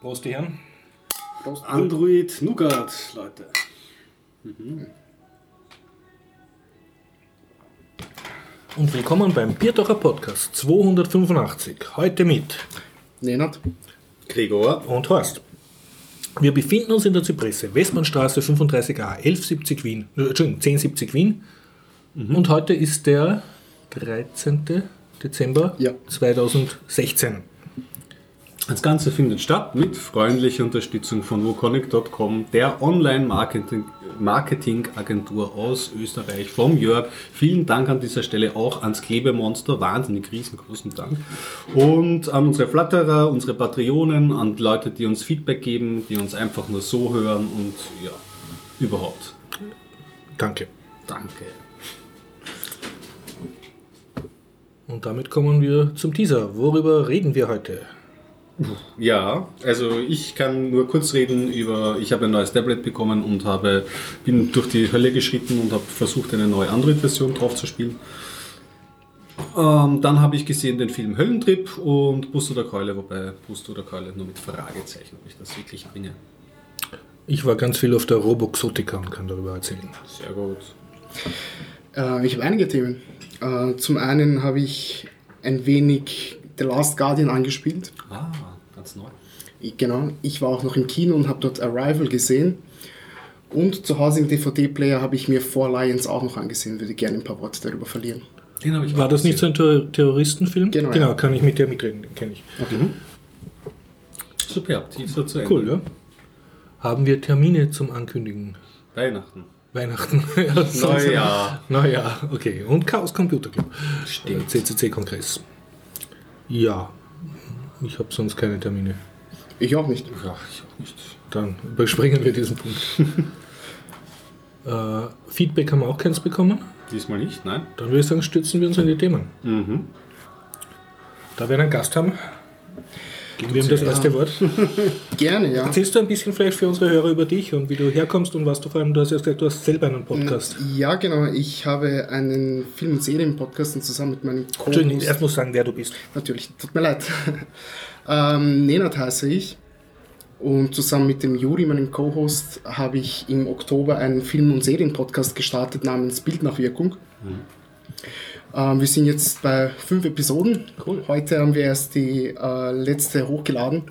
Prost, die Herren. Prost. Android Nougat, Leute. Mhm. Und willkommen beim Biertocher Podcast 285. Heute mit Nenad, Gregor und Horst. Wir befinden uns in der Zypresse, Westbahnstraße 35a, 1170 Wien, äh, Entschuldigung, 1070 Wien. Mhm. Und heute ist der 13. Dezember Ja. 2016. Das Ganze findet statt mit freundlicher Unterstützung von woconnect.com, der Online-Marketing-Agentur aus Österreich, vom Jörg. Vielen Dank an dieser Stelle auch ans Klebemonster, wahnsinnig riesengroßen Dank. Und an unsere Flatterer, unsere Patreonen, an die Leute, die uns Feedback geben, die uns einfach nur so hören und ja, überhaupt. Danke. Danke. Und damit kommen wir zum Teaser. Worüber reden wir heute? Ja, also ich kann nur kurz reden über, ich habe ein neues Tablet bekommen und habe, bin durch die Hölle geschritten und habe versucht, eine neue Android-Version drauf zu spielen. Ähm, dann habe ich gesehen den Film Höllentrip und Bus oder Keule, wobei Bus oder Keule nur mit Fragezeichen, ob ich das wirklich bringe. Ich war ganz viel auf der Roboxotica und kann darüber erzählen. Sehr gut. äh, ich habe einige Themen. Äh, zum einen habe ich ein wenig The Last Guardian angespielt. Ah, neu. Ich, genau, ich war auch noch im Kino und habe dort Arrival gesehen. Und zu Hause im DVD-Player habe ich mir Four Lions auch noch angesehen. Würde gerne ein paar Worte darüber verlieren. Den habe ich War das nicht so ein Ter Terroristenfilm? Genau, Genau, ja. kann ich mit der mitreden, den kenne ich. Superb, Teaser zu Ende. Cool, ja. Haben wir Termine zum Ankündigen? Weihnachten. Weihnachten. ja, Neujahr. Neujahr, okay. Und Chaos Computer Club. Stimmt. CCC-Kongress. Ja, ich habe sonst keine Termine. Ich auch nicht. Ja, ich auch nicht. Dann überspringen wir diesen Punkt. äh, Feedback haben wir auch keins bekommen. Diesmal nicht, nein? Dann würde ich sagen, stürzen wir uns in die Themen. Mhm. Da wir einen Gast haben, geben wir ihm das erste Wort. Gerne, ja. Erzählst du ein bisschen vielleicht für unsere Hörer über dich und wie du herkommst und was du vor allem, du hast ja gesagt, du hast selber einen Podcast. Ja, genau. Ich habe einen Film- und Serien-Podcast und zusammen mit meinem Entschuldigung, Co-Host... erst muss sagen, wer du bist. Natürlich, tut mir leid. ähm, Nenad heiße ich. Und zusammen mit dem Juri, meinem Co-Host, habe ich im Oktober einen Film- und Serien-Podcast gestartet namens Bildnachwirkung. Ähm, wir sind jetzt bei fünf Episoden. Cool. Heute haben wir erst die äh, letzte hochgeladen.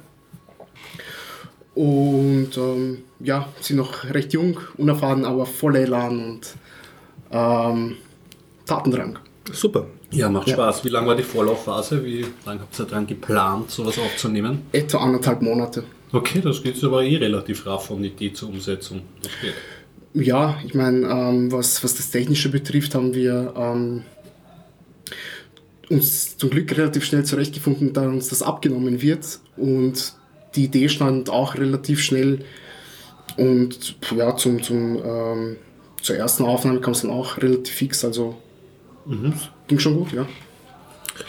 Und ähm, ja, sind noch recht jung, unerfahren, aber voller Elan und ähm, Tatendrang. Super. Ja, macht Ja. Spaß. Wie lange war die Vorlaufphase? Wie lange habt ihr daran geplant, sowas aufzunehmen? Etwa anderthalb Monate. Okay, das geht aber eh relativ raff von Idee zur Umsetzung. Das geht. Ja, ich meine, ähm, was, was das Technische betrifft, haben wir ähm, uns zum Glück relativ schnell zurechtgefunden, da uns das abgenommen wird. Und die Idee stand auch relativ schnell. Und ja, zum, zum, ähm, zur ersten Aufnahme kam es dann auch relativ fix. Also ging schon gut, ja.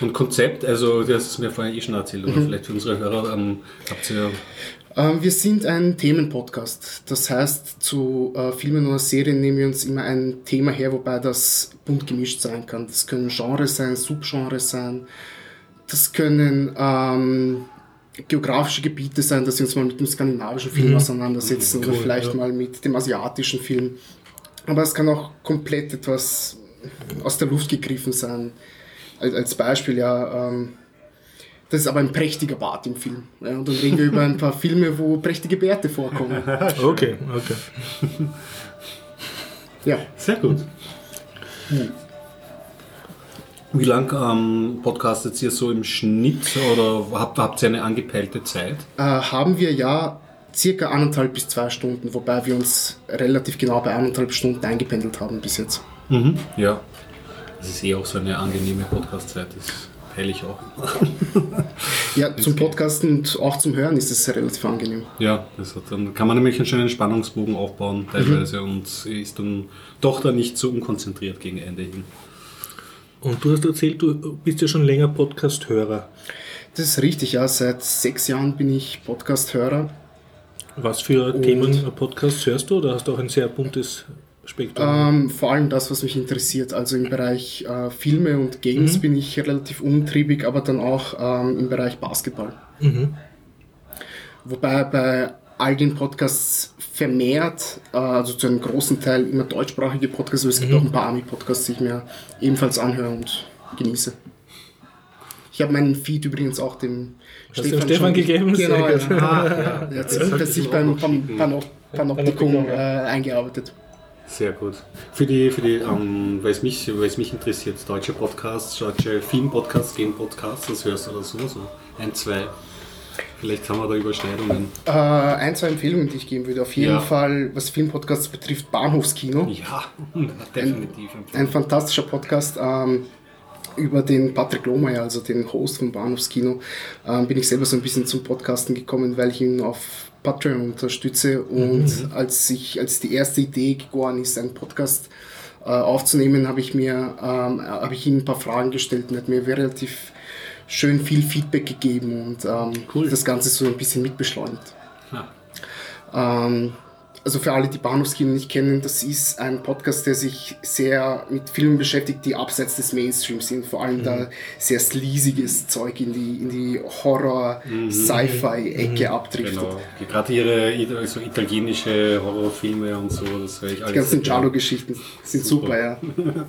Und Konzept, also du hast es mir vorhin eh schon erzählt, oder vielleicht für unsere Hörer, ähm, habt ihr wir sind ein Themenpodcast. Das heißt, zu äh, Filmen oder Serien nehmen wir uns immer ein Thema her, wobei das bunt gemischt sein kann. Das können Genres sein, Subgenres sein. Das können ähm, geografische Gebiete sein, dass wir uns mal mit dem skandinavischen Film auseinandersetzen oder Cool, vielleicht ja. mal mit dem asiatischen Film. Aber es kann auch komplett etwas aus der Luft gegriffen sein. Als, als Beispiel, ja, ähm, das ist aber ein prächtiger Bart im Film. Ja, und dann reden wir über ein paar Filme, wo prächtige Bärte vorkommen. Okay, okay. Ja, Sehr gut. Wie lang ähm, podcastet ihr so im Schnitt oder habt, habt ihr eine angepeilte Zeit? äh, haben wir ja circa eineinhalb bis zwei Stunden, wobei wir uns relativ genau bei eineinhalb Stunden eingependelt haben bis jetzt. Mhm. Ja. Das ist eh auch so eine angenehme Podcast-Zeit, das peile ich auch. Ja, zum Podcasten und auch zum Hören ist es relativ angenehm. Ja, das hat, dann kann man nämlich einen schönen Spannungsbogen aufbauen teilweise und ist dann doch dann nicht so unkonzentriert gegen Ende hin. Und du hast erzählt, du bist ja schon länger Podcast-Hörer. Das ist richtig, ja. Seit sechs Jahren bin ich Podcast-Hörer. Was für Themen Podcasts hörst du oder hast du auch ein sehr buntes Spektrum? Ähm, vor allem das, was mich interessiert. Also im Bereich äh, Filme und Games bin ich relativ umtriebig, aber dann auch ähm, im Bereich Basketball. Mhm. Wobei bei all den Podcasts vermehrt, äh, also zu einem großen Teil immer deutschsprachige Podcasts, aber es gibt auch ein paar Ami-Podcasts, die ich mir ebenfalls anhöre und genieße. Ich habe meinen Feed übrigens auch dem Hast du dem Stefan gegeben? Genau, ja. Der hat sich, der hat sich beim Pan Pan Panoptikum Panoptikum, äh, eingearbeitet. Sehr gut. Für die, für die, ähm, weil es mich, mich interessiert, deutsche Podcasts, deutsche Film-Podcasts, Game-Podcasts, das hörst du oder so, so ein, zwei. Vielleicht haben wir da Überschneidungen. Äh, ein, zwei Empfehlungen, die ich geben würde. Auf jeden Ja. Fall, was Filmpodcasts betrifft, Bahnhofskino. Ja, definitiv. Ein fantastischer Podcast ähm, über den Patrick Lohmeier, also den Host vom Bahnhofskino. Ähm, bin ich selber so ein bisschen zum Podcasten gekommen, weil ich ihn auf Patreon unterstütze und als ich als die erste Idee geboren ist, einen Podcast äh, aufzunehmen, habe ich mir ähm, habe ich ihm ein paar Fragen gestellt und er hat mir relativ schön viel Feedback gegeben und ähm, Cool. das Ganze so ein bisschen mitbeschleunigt. Ah, Ähm, also für alle, die Bahnhofskino nicht kennen, das ist ein Podcast, der sich sehr mit Filmen beschäftigt, die abseits des Mainstreams sind. Vor allem da sehr sleasiges Zeug in die, in die Horror-Sci-Fi-Ecke abdriftet. genau. Gerade ihre so italienische Horrorfilme und so, das höre ich alles. Die ganzen. Giallo-Geschichten sind super, Super.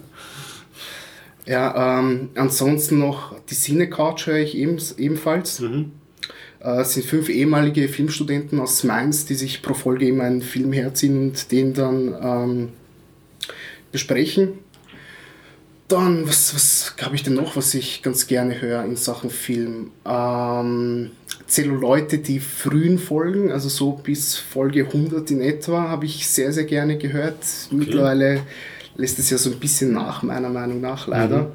ja. ja, ähm, ansonsten noch die Cine-Couch höre ich eben, ebenfalls. Mhm. Äh, Es sind fünf ehemalige Filmstudenten aus Mainz, die sich pro Folge immer einen Film herziehen und den dann ähm, besprechen. Dann, was, was habe ich denn noch, was ich ganz gerne höre in Sachen Film? Ähm, Zelluleute, die frühen Folgen, also so bis Folge 100 in etwa, habe ich sehr, sehr gerne gehört. Mittlerweile lässt es ja so ein bisschen nach, meiner Meinung nach, leider.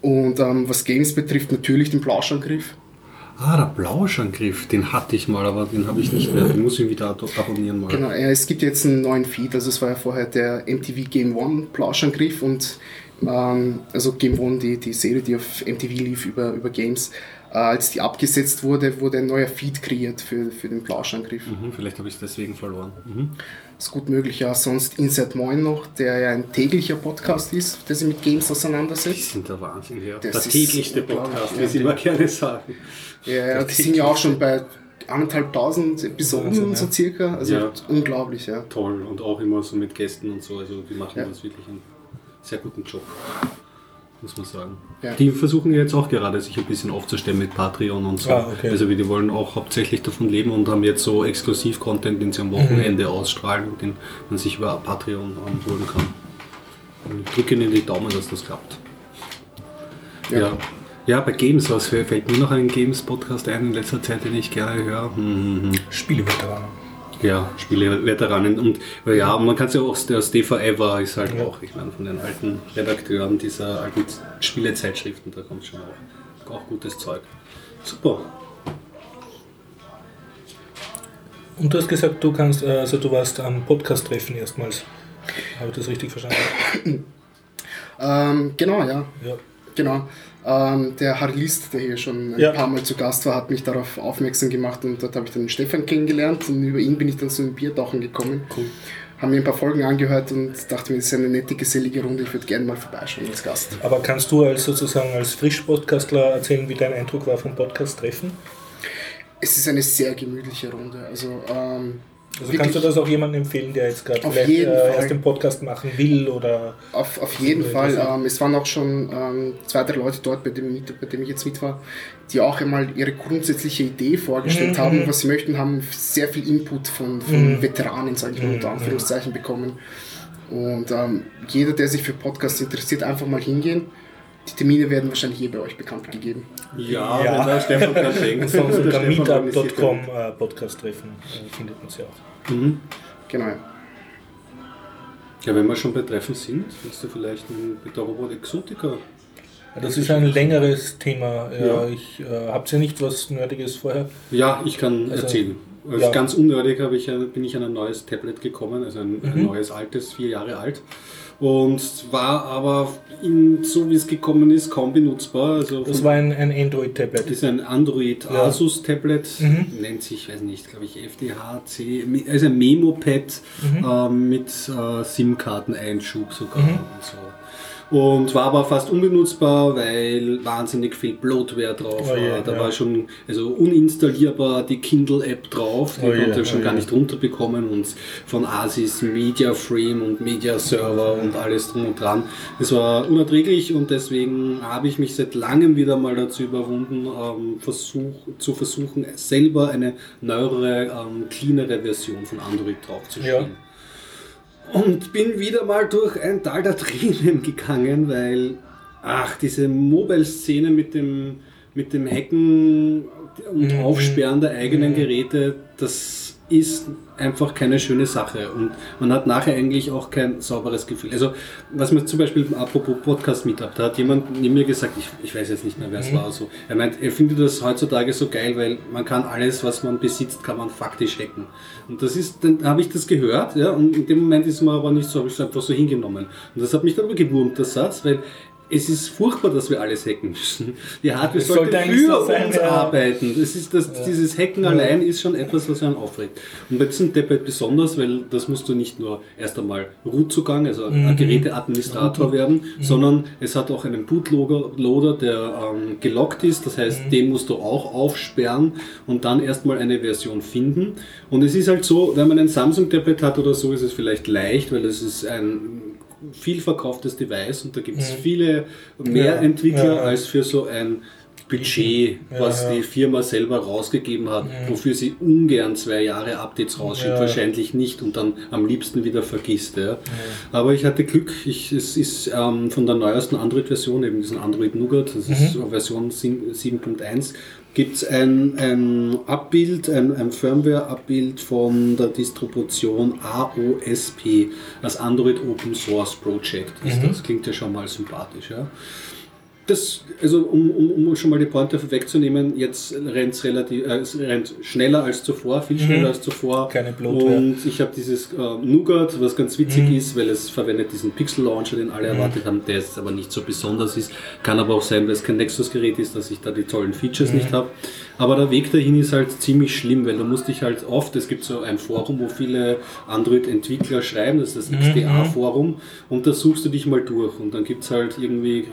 Und ähm, was Games betrifft, natürlich den Plauschangriff. Ah, der Blauschangriff, den hatte ich mal, aber den habe ich nicht mehr. Den muss ich wieder ab- abonnieren mal. Genau, ja, es gibt jetzt einen neuen Feed, also es war ja vorher der MTV Game One Plauschangriff und ähm, also Game One, die, die Serie, die auf MTV lief über, über Games, als die abgesetzt wurde, wurde ein neuer Feed kreiert für, für den Plauschangriff. Mhm, vielleicht habe ich es deswegen verloren. Mhm. ist gut möglich, ja. Sonst Inside Moin noch, der ja ein täglicher Podcast ist, der sich mit Games Die auseinandersetzt. sind der Wahnsinn, ja. Das der täglichste Podcast, ja. wie sie immer gerne sagen. Ja, die sind ja auch schon bei anderthalbtausend Episoden Wahnsinn, so ja. circa. Also Ja. unglaublich, ja. Toll und auch immer so mit Gästen und so. Also die machen Ja. das wirklich einen sehr guten Job. Muss man sagen. Ja. Die versuchen jetzt auch gerade sich ein bisschen aufzustellen mit Patreon und so. Ah, okay. Also wie die wollen auch hauptsächlich davon leben und haben jetzt so Exklusiv-Content, den sie am Wochenende ausstrahlen und den man sich über Patreon holen kann. Und ich drücke ihnen die Daumen, dass das klappt. Ja. Ja. ja. bei Games, was fällt mir noch ein Games-Podcast ein in letzter Zeit, den ich gerne höre? Hm, hm, hm. Spieleveteranen. Ja, Spieleveteranen. Und ja, man kann es ja auch, der Stay Forever ist halt Ja. auch, ich meine, von den alten Redakteuren dieser alten Spielezeitschriften, da kommt schon auch, auch gutes Zeug. Super. Und du hast gesagt, du kannst, äh, also du warst am Podcast-Treffen erstmals. Habe ich das richtig verstanden? Ähm, genau, ja. Ja. Genau. Ähm, der Harry List, der hier schon ein Ja. paar Mal zu Gast war, hat mich darauf aufmerksam gemacht und dort habe ich dann den Stefan kennengelernt und über ihn bin ich dann zu einem Biertauchen gekommen. Cool. Haben mir ein paar Folgen angehört und dachte mir, das ist eine nette, gesellige Runde, ich würde gerne mal vorbeischauen als Gast. Aber kannst du als sozusagen als Frisch-Podcastler erzählen, wie dein Eindruck war vom Podcast-Treffen? Es ist eine sehr gemütliche Runde. Also, ähm, Also wirklich kannst du das auch jemandem empfehlen, der jetzt gerade vielleicht äh, erst den Podcast machen will oder auf, auf jeden Fall. das- Ähm, es waren auch schon ähm, zwei, drei Leute dort, bei dem, bei dem ich jetzt mit war, die auch einmal ihre grundsätzliche Idee vorgestellt Mhm, haben, mhm. was sie möchten, haben sehr viel Input von, von Mhm. Veteranen, sage ich mal unter Mhm, Anführungszeichen, bekommen. Und ähm, jeder, der sich für Podcasts interessiert, einfach mal hingehen. Die Termine werden wahrscheinlich eh bei euch bekannt gegeben. Ja, Ja. wenn der Stefan dran denkt. sonst unter meetup.com äh, Podcast-Treffen äh, findet man sie auch. Mhm. Genau. Ja, wenn wir schon bei Treffen sind, willst du vielleicht mit der Robot Exotica? Ja, das ist ein längeres Thema. Ja, Ja. Ich äh, habt ihr nicht was Nerdiges vorher? Ja, ich kann Also, erzählen. Also ja. Ganz unnötig habe ich, ein- bin ich an ein neues Tablet gekommen, also ein, ein Mhm. neues altes, vier Jahre alt. Und war aber in, so wie es gekommen ist, kaum benutzbar. Also Das war ein, ein Android-Tablet. ist ein Android Ja. Asus Tablet, Mhm. nennt sich, weiß nicht, glaube ich, FDHC, also ein Memo-Pad Mhm. ähm, mit äh, SIM-Karteneinschub sogar Mhm. und so. Und war aber fast unbenutzbar, weil wahnsinnig viel Bloatware drauf Oh war. je, da ja. war schon also uninstallierbar die Kindle-App drauf, die Oh konnte ich schon oh gar je. nicht runterbekommen und von Asis Media Frame und Media Server und alles drum und dran. Es war unerträglich und deswegen habe ich mich seit langem wieder mal dazu überwunden, ähm, versuch, zu versuchen, selber eine neuere, ähm, cleanere Version von Android draufzuspielen. Und bin wieder mal durch ein Tal der Tränen gegangen, weil, ach, diese Mobile-Szene mit dem, mit dem Hacken und Mhm. Aufsperren der eigenen Geräte, das ist einfach keine schöne Sache. Und man hat nachher eigentlich auch kein sauberes Gefühl. Also, was man zum Beispiel, apropos Podcast-Meetup, da hat jemand neben mir gesagt, ich, ich weiß jetzt nicht mehr, wer es war, so. Er meint, er findet das heutzutage so geil, weil man kann alles, was man besitzt, kann man faktisch hacken. Und das ist, dann habe ich das gehört, ja, und in dem Moment ist mir aber nicht so, habe ich es einfach so hingenommen. Und das hat mich dann aber gewurmt, der Satz, weil es ist furchtbar, dass wir alles hacken müssen. Die Hardware sollte sollte für sein, uns ja. arbeiten. Das ist das, Dieses Hacken allein ist schon etwas, was einen aufregt. Und bei diesem Tablet besonders, weil das musst du nicht nur erst einmal Root-Zugang, also ein Geräteadministrator werden, sondern es hat auch einen Bootloader, Loader, der ähm, gelockt ist. Das heißt, den musst du auch aufsperren und dann erstmal eine Version finden. Und es ist halt so, wenn man ein Samsung-Tablet hat oder so, ist es vielleicht leicht, weil es ist ein viel verkauftes Device und da gibt es viele mehr Entwickler als für so ein Budget, was ja. die Firma selber rausgegeben hat, wofür sie ungern zwei Jahre Updates rausschickt, Ja. wahrscheinlich nicht und dann am liebsten wieder vergisst. Ja. Aber ich hatte Glück, ich, es ist ähm, von der neuesten Android-Version, eben diesen Android Nougat, das ist Mhm. Version 7 7.1, gibt es ein, ein Abbild, ein, ein Firmware-Abbild von der Distribution AOSP, das Android Open Source Project. ist Mhm. Das klingt ja schon mal sympathisch. Ja. Das, also um, um, um schon mal die Pointe vorwegzunehmen, jetzt rennt es relativ, äh, schneller als zuvor, viel schneller als zuvor. Mhm. Keine Bloatware. Und ich habe dieses äh, Nougat, was ganz witzig ist, weil es verwendet diesen Pixel Launcher, den alle erwartet haben, der jetzt aber nicht so besonders ist. Kann aber auch sein, weil es kein Nexus-Gerät ist, dass ich da die tollen Features nicht habe. Aber der Weg dahin ist halt ziemlich schlimm, weil du musst dich halt oft, es gibt so ein Forum, wo viele Android-Entwickler schreiben, das ist das XDA-Forum, und da suchst du dich mal durch. Und dann gibt es halt irgendwie,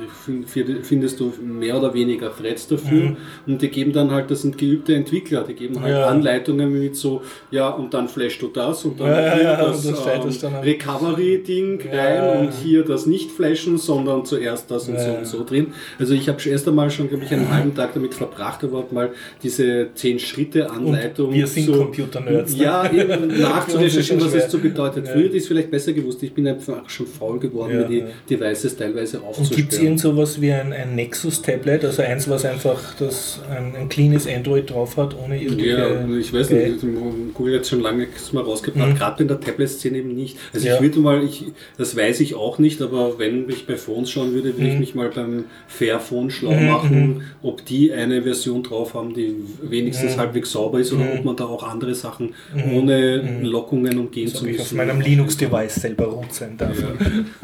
findest du mehr oder weniger Threads dafür. Und die geben dann halt, das sind geübte Entwickler, die geben halt Ja. Anleitungen mit so, ja und dann flashst du das und dann Ja, ja, das, ähm, das am- Recovery-Ding rein und hier das nicht flashen, sondern zuerst das und so und so drin. Also ich habe erst einmal schon, glaube ich, einen halben Tag damit verbracht, überhaupt mal diese 10-Schritte-Anleitung wir sind Computer-Nerds, ne? Ja, eben nachzurecherchieren, was es so bedeutet. Früher hätte ich es vielleicht besser gewusst. Ich bin einfach schon faul geworden, Ja, mir die ja. Devices teilweise Und aufzusperren. gibt es irgend sowas wie ein, ein Nexus-Tablet, also eins, was einfach das, ein, ein cleanes Android drauf hat, ohne irgendwelche... Ja, ich weiß nicht, Google hat schon lange mal rausgebracht, gerade in der Tablet-Szene eben nicht. Also Mhm. Ja. ich würde mal, ich, das weiß ich auch nicht, aber wenn ich bei Phones schauen würde, würde ich mich mal beim Fairphone schlau Mhm, machen, ob die eine Version drauf haben, die wenigstens halbweis sauber ist oder ob man da auch andere Sachen ohne Lockungen umgehen dass zu ich müssen. auf meinem Linux-Device selber root sein darf. Ja.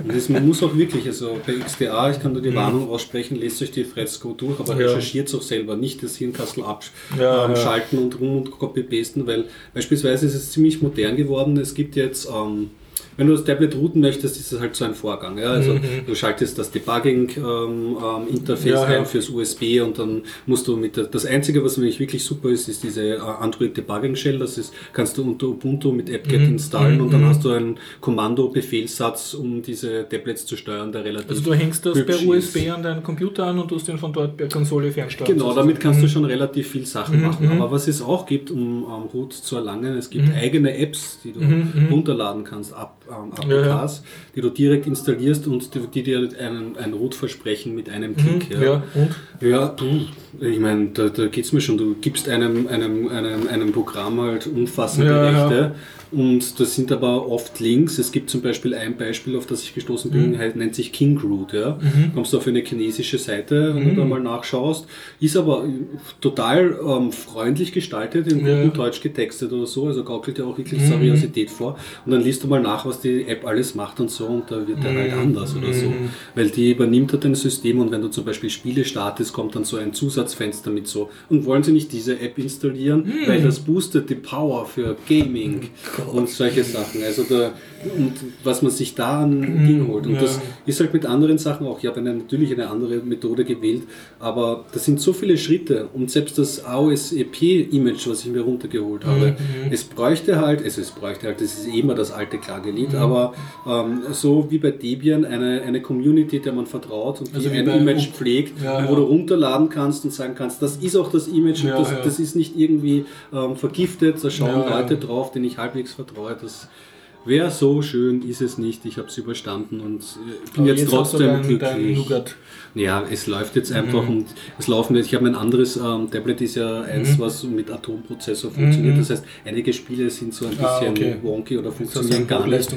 Und das, man muss auch wirklich, also bei XDA, ich kann da die Warnung aussprechen, lest euch die go durch, aber Mhm. Ja. recherchiert es auch selber, nicht das Hirnkastel abschalten Ja, ähm, und rum und copy-pasten, weil beispielsweise ist es ziemlich modern geworden. Es gibt jetzt, ähm, wenn du das Tablet routen möchtest, ist das halt so ein Vorgang. Ja? Also du schaltest das Debugging-Interface Mhm. Ja, ja. ein fürs USB und dann musst du mit der, das Einzige, was nämlich wirklich super ist, ist diese äh, Android Debugging Shell. Das ist, kannst du unter Ubuntu mit apt-get Mhm. installen und dann hast du einen Kommando-Befehlssatz, um diese Tablets zu steuern, der relativ Also du hängst das per USB ist. an deinen Computer an und tust den von dort per Konsole fernsteuern. Genau, damit kannst du schon relativ viel Sachen machen. Aber was es auch gibt, um ähm, Root zu erlangen, es gibt eigene Apps, die du runterladen kannst, App, ähm, APKs, die du direkt installierst und die, die dir einen, ein Root versprechen mit einem Klick. Ja, und? Ja, puh, ich meine, da, da geht es mir schon. Du gibst einem, einem, einem, einem Programm halt umfassende Ja, ja. Rechte und das sind aber oft Links. Es gibt zum Beispiel ein Beispiel, auf das ich gestoßen bin, halt, nennt sich KingRoot. Ja? Kommst du auf eine chinesische Seite, wenn du da mal nachschaust, ist aber total ähm, freundlich gestaltet, in Ja. gutem Deutsch getextet oder so, also gaukelt ja auch wirklich Seriosität vor. Und dann liest du mal nach, was die App alles macht und so und da wird der halt anders oder so. Weil die übernimmt halt ein System und wenn du zum Beispiel Spiele startest, kommt dann so ein Zusatzfenster mit so. Und wollen Sie nicht diese App installieren, Hm. weil das boostet die Power für Gaming und solche Sachen. Also da, und was man sich da an Ding holt. Und ja. das ist halt mit anderen Sachen auch. Ich habe eine, natürlich eine andere Methode gewählt, aber das sind so viele Schritte und selbst das AOSEP-Image, was ich mir runtergeholt habe, Mhm, es bräuchte halt, also es bräuchte halt, das ist immer das alte Klagelied, Mhm. aber ähm, so wie bei Debian eine, eine Community, der man vertraut und die Also wie ein Image Up- pflegt, Ja, wo ja. du runterladen kannst und sagen kannst, das ist auch das Image Ja, und das, das ist nicht irgendwie ähm, vergiftet, da schauen. Leute drauf, denen ich halbwegs vertraue. Das wäre so schön, ist es nicht. Ich habe es überstanden und äh, bin jetzt, du trotzdem dein, dein glücklich. Nougat. Ja, es läuft jetzt einfach und es laufen jetzt. Ich habe ein anderes ähm, Tablet, ist ja eins, was mit Atomprozessor funktioniert. Das heißt, einige Spiele sind so ein Ah, bisschen okay. wonky oder funktionieren gar nicht.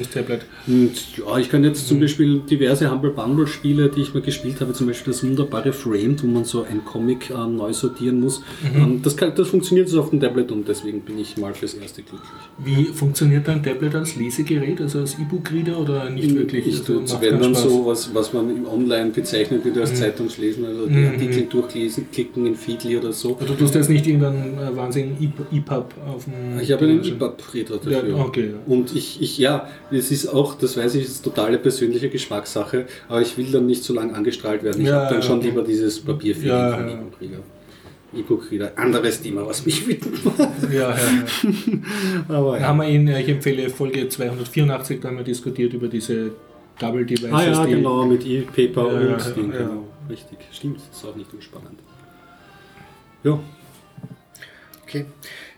Und ja, ich kann jetzt zum Beispiel diverse Humble Bundle Spiele, die ich mal gespielt habe, zum Beispiel das wunderbare Framed, wo man so ein Comic ähm, neu sortieren muss. Ähm, das, kann, das funktioniert so auf dem Tablet und deswegen bin ich mal fürs erste glücklich. Wie funktioniert dein Tablet als Lesegerät, also als E-Book-Reader oder nicht wirklich? Ich Also wenn dann Spaß? so, was, was man im Online bezeichnet wird als Zeitungslesen, also die Artikel durchlesen, klicken in Feedly oder so. Also du tust jetzt nicht irgendeinen äh, wahnsinnigen EPUB auf dem... Ich habe einen. EPUB-Reader Ja, dafür. okay, ja. Und ich, ich, ja, es ist auch, das weiß ich, ist totale persönliche Geschmackssache, aber ich will dann nicht so lange angestrahlt werden. Ich Ja, habe dann ja, schon lieber dieses Ja, von ja. E-Book-Reader. E-Book-Reader, anderes Thema, was mich macht. Ja, ja, ja. Aber ja. haben wir in, äh, ich empfehle Folge 284, da haben wir diskutiert über diese Double Devices. Ah ja, die- genau, mit E-Paper Ja, und ja, Ding, ja. genau. Richtig, stimmt, das ist auch nicht unspannend. Ja, Okay.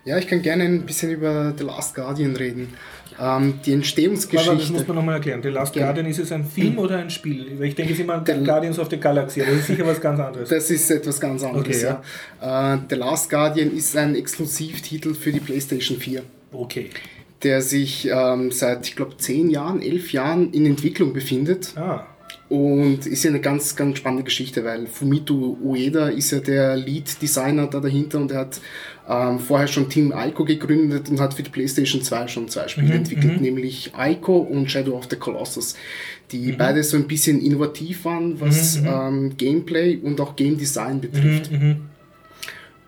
Ja, ich kann gerne ein bisschen über The Last Guardian reden. Ähm, die Aber Entstehungsgeschichte. das muss man nochmal erklären. The Last Gerne. Guardian, ist es ein Film oder ein Spiel? Weil Ich denke, es ist immer Guardians of the Galaxy, aber das ist sicher was ganz anderes. Das ist etwas ganz anderes, Okay, ja. Äh, The Last Guardian ist ein Exklusivtitel für die PlayStation 4, Okay. Der sich ähm, seit, ich glaube, 10 Jahren, 11 Jahren in Entwicklung befindet. Ah, Und ist ja eine ganz, ganz spannende Geschichte, weil Fumito Ueda ist ja der Lead-Designer da dahinter und er hat ähm, vorher schon Team Ico gegründet und hat für die PlayStation 2 schon zwei Spiele entwickelt, nämlich Ico und Shadow of the Colossus, die beide so ein bisschen innovativ waren, was ähm, Gameplay und auch Game Design betrifft.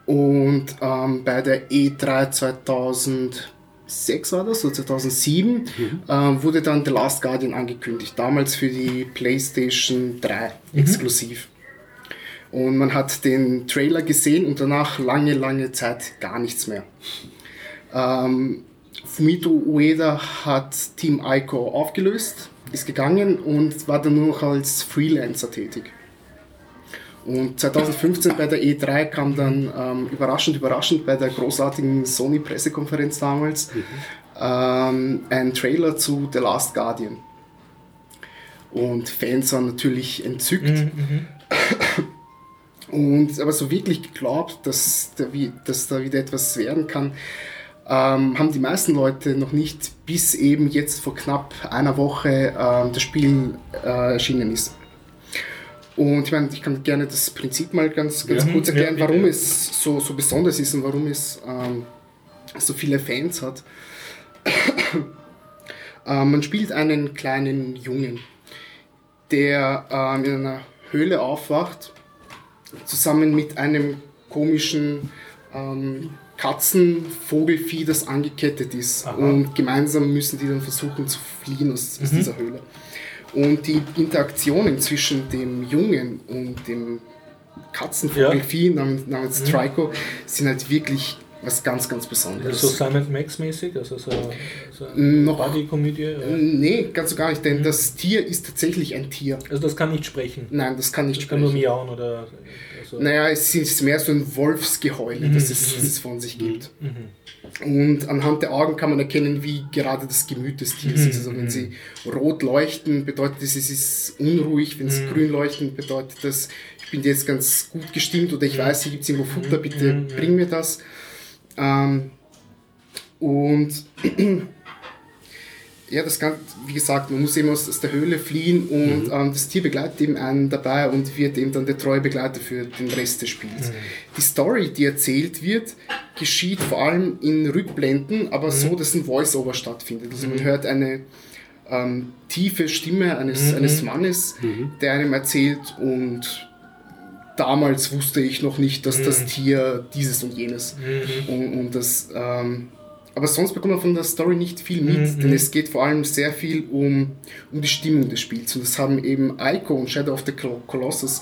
Und ähm, bei der E3 2006 war das, oder 2007, ähm, wurde dann The Last Guardian angekündigt. Damals für die PlayStation 3 exklusiv. Und man hat den Trailer gesehen und danach lange, lange Zeit gar nichts mehr. Ähm, Fumito Ueda hat Team Ico aufgelöst, ist gegangen und war dann nur noch als Freelancer tätig. Und 2015 bei der E3 kam dann ähm, überraschend, überraschend bei der großartigen Sony-Pressekonferenz damals ähm, ein Trailer zu The Last Guardian. Und Fans waren natürlich entzückt. Und aber so wirklich geglaubt, dass da, wie, dass da wieder etwas werden kann, ähm, haben die meisten Leute noch nicht, bis eben jetzt vor knapp einer Woche ähm, das Spiel äh, erschienen ist. Und ich meine, ich kann gerne das Prinzip mal ganz, ganz Ja, kurz erklären, warum es so, so besonders ist und warum es ähm, so viele Fans hat. ähm, man spielt einen kleinen Jungen, der ähm, in einer Höhle aufwacht, zusammen mit einem komischen ähm, Katzenvogelvieh, das angekettet ist. Aha. Und gemeinsam müssen die dann versuchen zu fliehen aus, aus dieser Höhle. Und die Interaktionen zwischen dem Jungen und dem Katzenvogelvieh namens, namens Trico sind halt wirklich was ganz, ganz Besonderes. so Simon Max mäßig, also so, so Noch- Buddy-Komödie. Ja. Nee, ganz so gar nicht, denn das Tier ist tatsächlich ein Tier. Also das kann nicht sprechen. Nein, das kann nicht Das kann nur sprechen. miauen oder. Also, Naja, es ist mehr so ein Wolfsgeheule, das, es, das es von sich gibt. Und anhand der Augen kann man erkennen, wie gerade das Gemüt des Tieres ist. Also wenn sie rot leuchten, bedeutet das, es ist unruhig. Wenn sie grün leuchten, bedeutet das, ich bin jetzt ganz gut gestimmt oder ich weiß, hier gibt es irgendwo Futter, bitte bring mir das. Ähm, und ja, das kann, wie gesagt, man muss eben aus, aus der Höhle fliehen und ähm, das Tier begleitet eben einen dabei und wird eben dann der treue Begleiter für den Rest des Spiels. Die Story, die erzählt wird, geschieht vor allem in Rückblenden, aber so, dass ein Voice-Over stattfindet. Also man hört eine ähm, tiefe Stimme eines, eines Mannes, der einem erzählt und damals wusste ich noch nicht, dass das Tier dieses und jenes und, und das. Ähm, aber sonst bekommt man von der Story nicht viel mit, denn es geht vor allem sehr viel um, um die Stimmung des Spiels. Und das haben eben Ico und Shadow of the Col- Colossus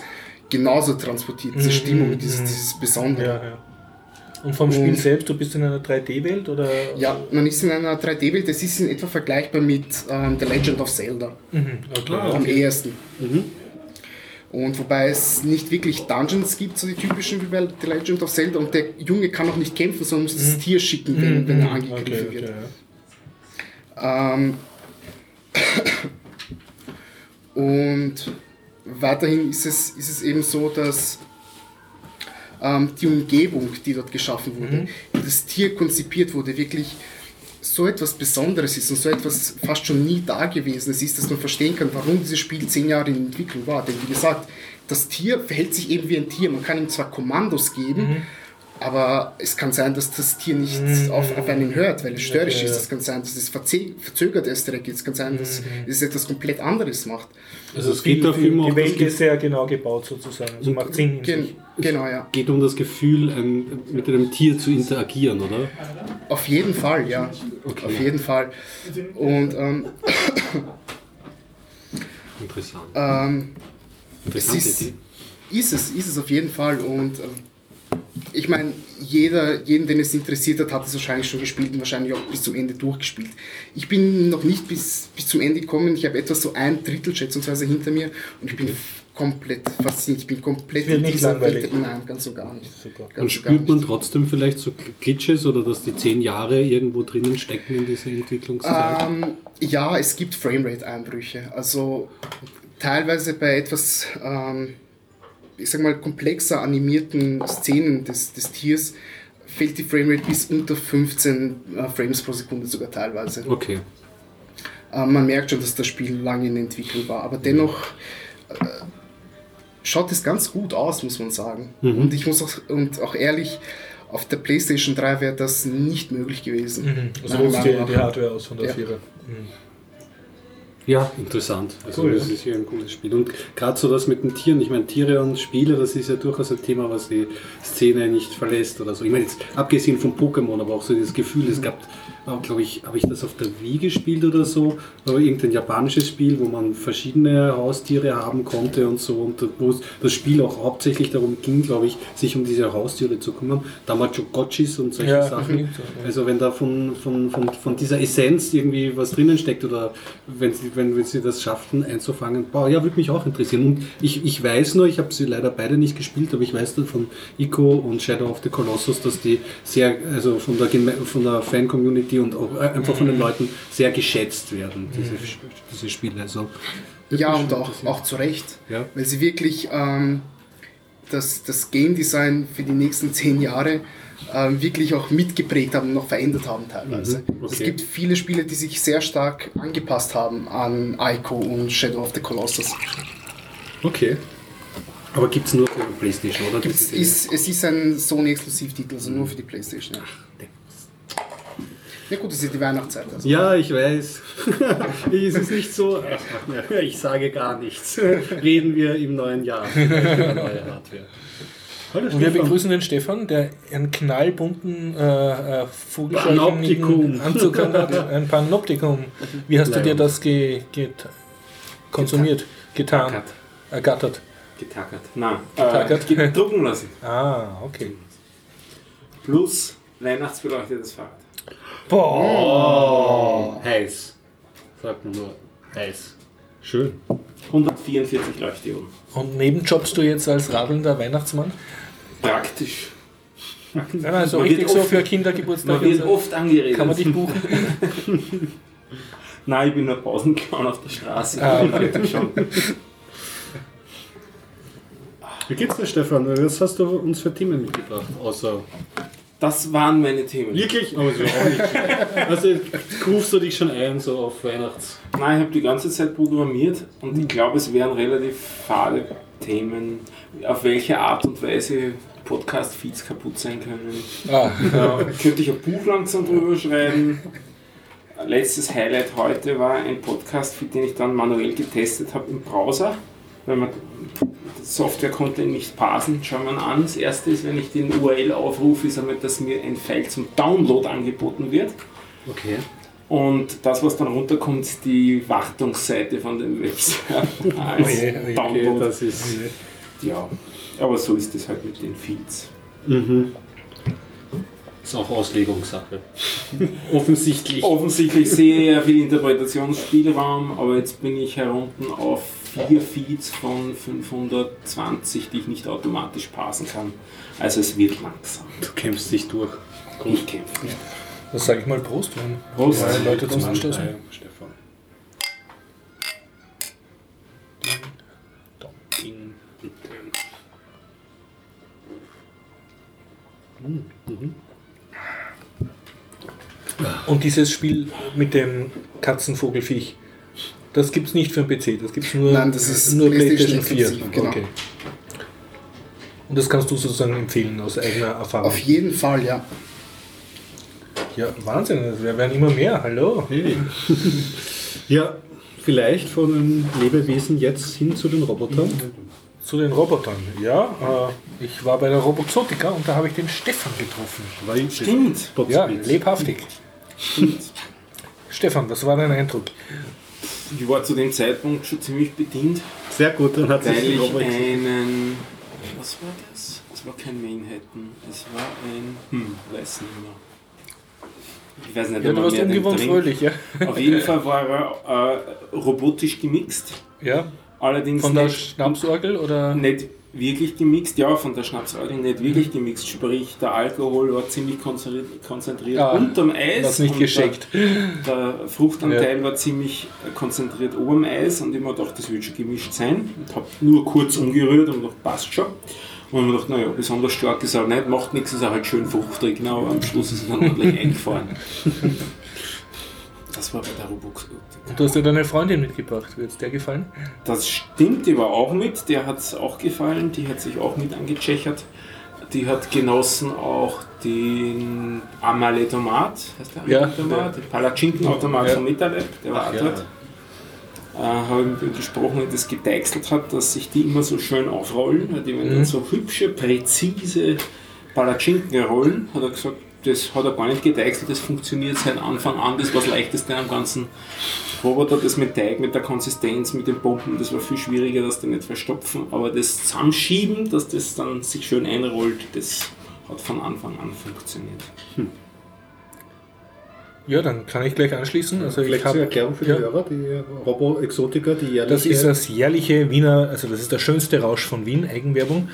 genauso transportiert, diese Stimmung, dieses, dieses Besondere. Ja, ja. Und vom Spiel Und- selbst, du bist in einer 3D-Welt oder? Ja, man ist in einer 3D-Welt, das ist in etwa vergleichbar mit ähm, The Legend of Zelda. Mhm, okay. Am ehesten. Und wobei es nicht wirklich Dungeons gibt, so die typischen wie bei The Legend of Zelda, und der Junge kann auch nicht kämpfen, sondern muss das Tier schicken, wenn, wenn er angegriffen Okay, okay, wird. ja. Ähm, und weiterhin ist es, ist es eben so, dass ähm, die Umgebung, die dort geschaffen wurde, wie das Tier konzipiert wurde, wirklich so etwas Besonderes ist und so etwas fast schon nie Dagewesenes ist, dass man verstehen kann, warum dieses Spiel zehn Jahre in Entwicklung war. Denn wie gesagt, das Tier verhält sich eben wie ein Tier. Man kann ihm zwar Kommandos geben, aber es kann sein, dass das Tier nicht auf, auf einen hört, weil es störrisch Ja, ist. Es kann sein, dass es verzögert erst direkt. Es kann sein, dass es etwas komplett anderes macht. Also es geht, um auch die Welt ist sehr genau gebaut sozusagen. Also macht Sinn. in Gen sich. genau, ja. geht um das Gefühl, ein, mit einem Tier zu interagieren, oder? Auf jeden Fall, ja. Auf jeden Fall. Und ähm, Interessant. ähm, Interessante es ist- Idee. Ist es, ist es auf jeden Fall. Und ähm, ich meine, jeder, jeden, den es interessiert hat, hat es wahrscheinlich schon gespielt und wahrscheinlich auch bis zum Ende durchgespielt. Ich bin noch nicht bis, bis zum Ende gekommen. Ich habe etwa so ein Drittel schätzungsweise hinter mir und ich bin komplett fasziniert. Ich bin komplett in nicht dieser langweilig. Welt. Nein, ganz und gar nicht. Super. Ganz Und spürt man nicht. trotzdem vielleicht so Glitches oder dass die zehn Jahre irgendwo drinnen stecken in dieser Entwicklungszeit? Ähm, ja, es gibt Framerate-Einbrüche. Also teilweise bei etwas, ähm, ich sag mal, komplexer animierten Szenen des, des Tiers fällt die Framerate bis unter 15 äh, Frames pro Sekunde sogar teilweise. Okay. Ähm, man merkt schon, dass das Spiel lange in Entwicklung war, aber dennoch äh, schaut es ganz gut aus, muss man sagen. Und ich muss auch, und auch ehrlich, auf der PlayStation 3 wäre das nicht möglich gewesen. Mhm. Also Meiner nutzt die, die. Hardware aus von der Ja. Vierer. Ja, interessant. Also Cool, das ja. ist hier ein cooles Spiel. Und gerade so das mit den Tieren, ich meine, Tiere und Spiele, das ist ja durchaus ein Thema, was die Szene nicht verlässt oder so. Ich meine, jetzt abgesehen von Pokémon, aber auch so dieses Gefühl, es gab, glaube ich, habe ich das auf der Wii gespielt oder so, aber irgendein japanisches Spiel, wo man verschiedene Haustiere haben konnte und so und wo es- das Spiel auch hauptsächlich darum ging, glaube ich, sich um diese Haustiere zu kümmern. Tamagotchis und solche Ja, Sachen. Also wenn da von, von, von, von dieser Essenz irgendwie was drinnen steckt oder wenn sie, wenn, wenn sie das schafften einzufangen, boah, ja, würde mich auch interessieren. Und ich, ich weiß nur, ich habe sie leider beide nicht gespielt, aber ich weiß dann von Ico und Shadow of the Colossus, dass die sehr, also von der, von der Fan-Community und auch äh, einfach von den Leuten sehr geschätzt werden, diese, diese Spiele. Also, Ja, und auch, auch zu Recht. Ja. Weil sie wirklich ähm, das, das Game Design für die nächsten zehn Jahre ähm, wirklich auch mitgeprägt haben und noch verändert haben teilweise. Mhm, okay. Es gibt viele Spiele, die sich sehr stark angepasst haben an Ico und Shadow of the Colossus. Okay. Aber gibt es nur für Playstation, oder? Es ist, es ist ein Sony-Exklusivtitel, also nur für die Playstation. Ja. Ja gut, es ist die Weihnachtszeit. Also. Ja, ich weiß. es ist nicht so. Ich sage gar nichts. Reden wir im neuen Jahr über neue Hardware. Hallo Und wir begrüßen den Stefan, der einen knallbunten äh, äh, vogelscheuchenden Panoptikum. Anzug hat. Ein Panoptikum. Wie hast du dir das ge, get, konsumiert, getan, Getackert. ergattert? Getackert. Nein, Getackert. äh, gedrucken lassen. Ah, okay. Plus weihnachtsbeleuchtetes Fahrrad. Boah! Heiß. Sagt man nur. Heiß. Schön. 144 Leuchtdioden. Und nebenjobbst du jetzt als radelnder Weihnachtsmann? Praktisch. Nein, also Man richtig so oft- für Man Kindergeburtstage. wird so. oft angeredet. Kann man dich buchen? Nein, ich bin nur Pausenclown auf der Straße. Ah, Ich bin schon. Wie geht's dir, Stefan? Was hast du uns für Themen mitgebracht? Außer. Das waren meine Themen. Wirklich? Aber so auch nicht. Also, rufst du dich schon ein, so auf Weihnachts. Nein, ich habe die ganze Zeit programmiert und ich glaube, es wären relativ fade Themen, auf welche Art und Weise Podcast-Feeds kaputt sein können. Ah, Da könnte ich ein Buch langsam drüber schreiben. Letztes Highlight heute war ein Podcast-Feed, den ich dann manuell getestet habe im Browser. Weil man, Software konnte nicht parsen. Schauen wir an. Das erste ist, wenn ich den URL aufrufe, ist einmal, dass mir ein File zum Download angeboten wird. Okay. Und das, was dann runterkommt, ist die Wartungsseite von dem Webserver als Oje, oje, Download. das ist. ja, aber so ist es halt mit den Feeds. Mhm. Ist auch Auslegungssache. Offensichtlich. Offensichtlich sehr viel Interpretationsspielraum, aber jetzt bin ich herunten auf vier Feeds von 520, die ich nicht automatisch parsen kann. Also es wird langsam. Du kämpfst dich durch. Ich kämpfe. Das sage ich mal Prost, wenn Prost. zwei Leute zum Anstoßen. Stefan. Ding. Und dieses Spiel mit dem Katzenvogelfiech, das gibt es nicht für den PC, das gibt es nur, Nein, das ist nur PlayStation PlayStation 4. exklusiv, genau. Okay. Und das kannst du sozusagen empfehlen aus eigener Erfahrung. Auf jeden Fall, ja. Ja, Wahnsinn, es werden immer mehr. Hallo. Hey. Ja, vielleicht von den Lebewesen jetzt hin zu den Robotern. Zu den Robotern. Ja, äh, ich war bei der Roboxotica und da habe ich den Stefan getroffen. Weil Stimmt. Ja, lebhaftig. Stefan, was war dein Eindruck? Ich war zu dem Zeitpunkt schon ziemlich bedient, Sehr gut, dann hat sich ich einen. Was war das? Es war kein Manhattan, es war ein. Hm, weiß nicht mehr. Ich weiß nicht, Ja, ob du man warst ungewohnt fröhlich, ja. Auf jeden Fall war er äh, robotisch gemixt. ja. Allerdings Von der nicht, Schnapsorgel oder? nicht wirklich gemixt, ja, von der Schnapsorgel nicht wirklich gemixt, sprich der Alkohol war ziemlich konzentriert, Ah, unterm Eis. Was nicht und gescheckt. Der, der Fruchtanteil war ziemlich konzentriert oberm Eis und ich mir gedacht, das wird schon gemischt sein. Und habe nur kurz umgerührt und gedacht, passt schon. Und mir gedacht, naja, besonders stark ist er nicht, macht nichts, ist er halt schön fruchtig, genau, aber am Schluss ist es dann ordentlich eingefahren. Das war bei der Robux. Und du hast dir deine Freundin mitgebracht. Wird es der gefallen? Das stimmt, die war auch mit, der hat es auch gefallen, die hat sich auch mit angechechert. Die hat genossen auch den Amaletomat, heißt der Ja, Amaletomat? Den Palatschinkenautomat Ja. von Metalab, der war Ach ja. dort. Äh, habe mit ihm gesprochen, wie das gedeichselt hat, dass sich die immer so schön aufrollen, die wenn Mhm. dann so hübsche, präzise Palatschinken rollen, hat er gesagt, das hat er gar nicht gedeichselt, das funktioniert seit Anfang an, das war das Leichteste am ganzen Roboter, das mit Teig, mit der Konsistenz, mit den Pumpen, das war viel schwieriger, das die nicht verstopfen, aber das Zusammenschieben, dass das dann sich schön einrollt, das hat von Anfang an funktioniert. Ja, dann kann ich gleich anschließen. Also ich Vielleicht zur habe Erklärung für die ja. Hörer, die Robo-Exotica, die jährliche... Das ist das jährliche Wiener, also das ist der schönste Rausch von Wien, Eigenwerbung.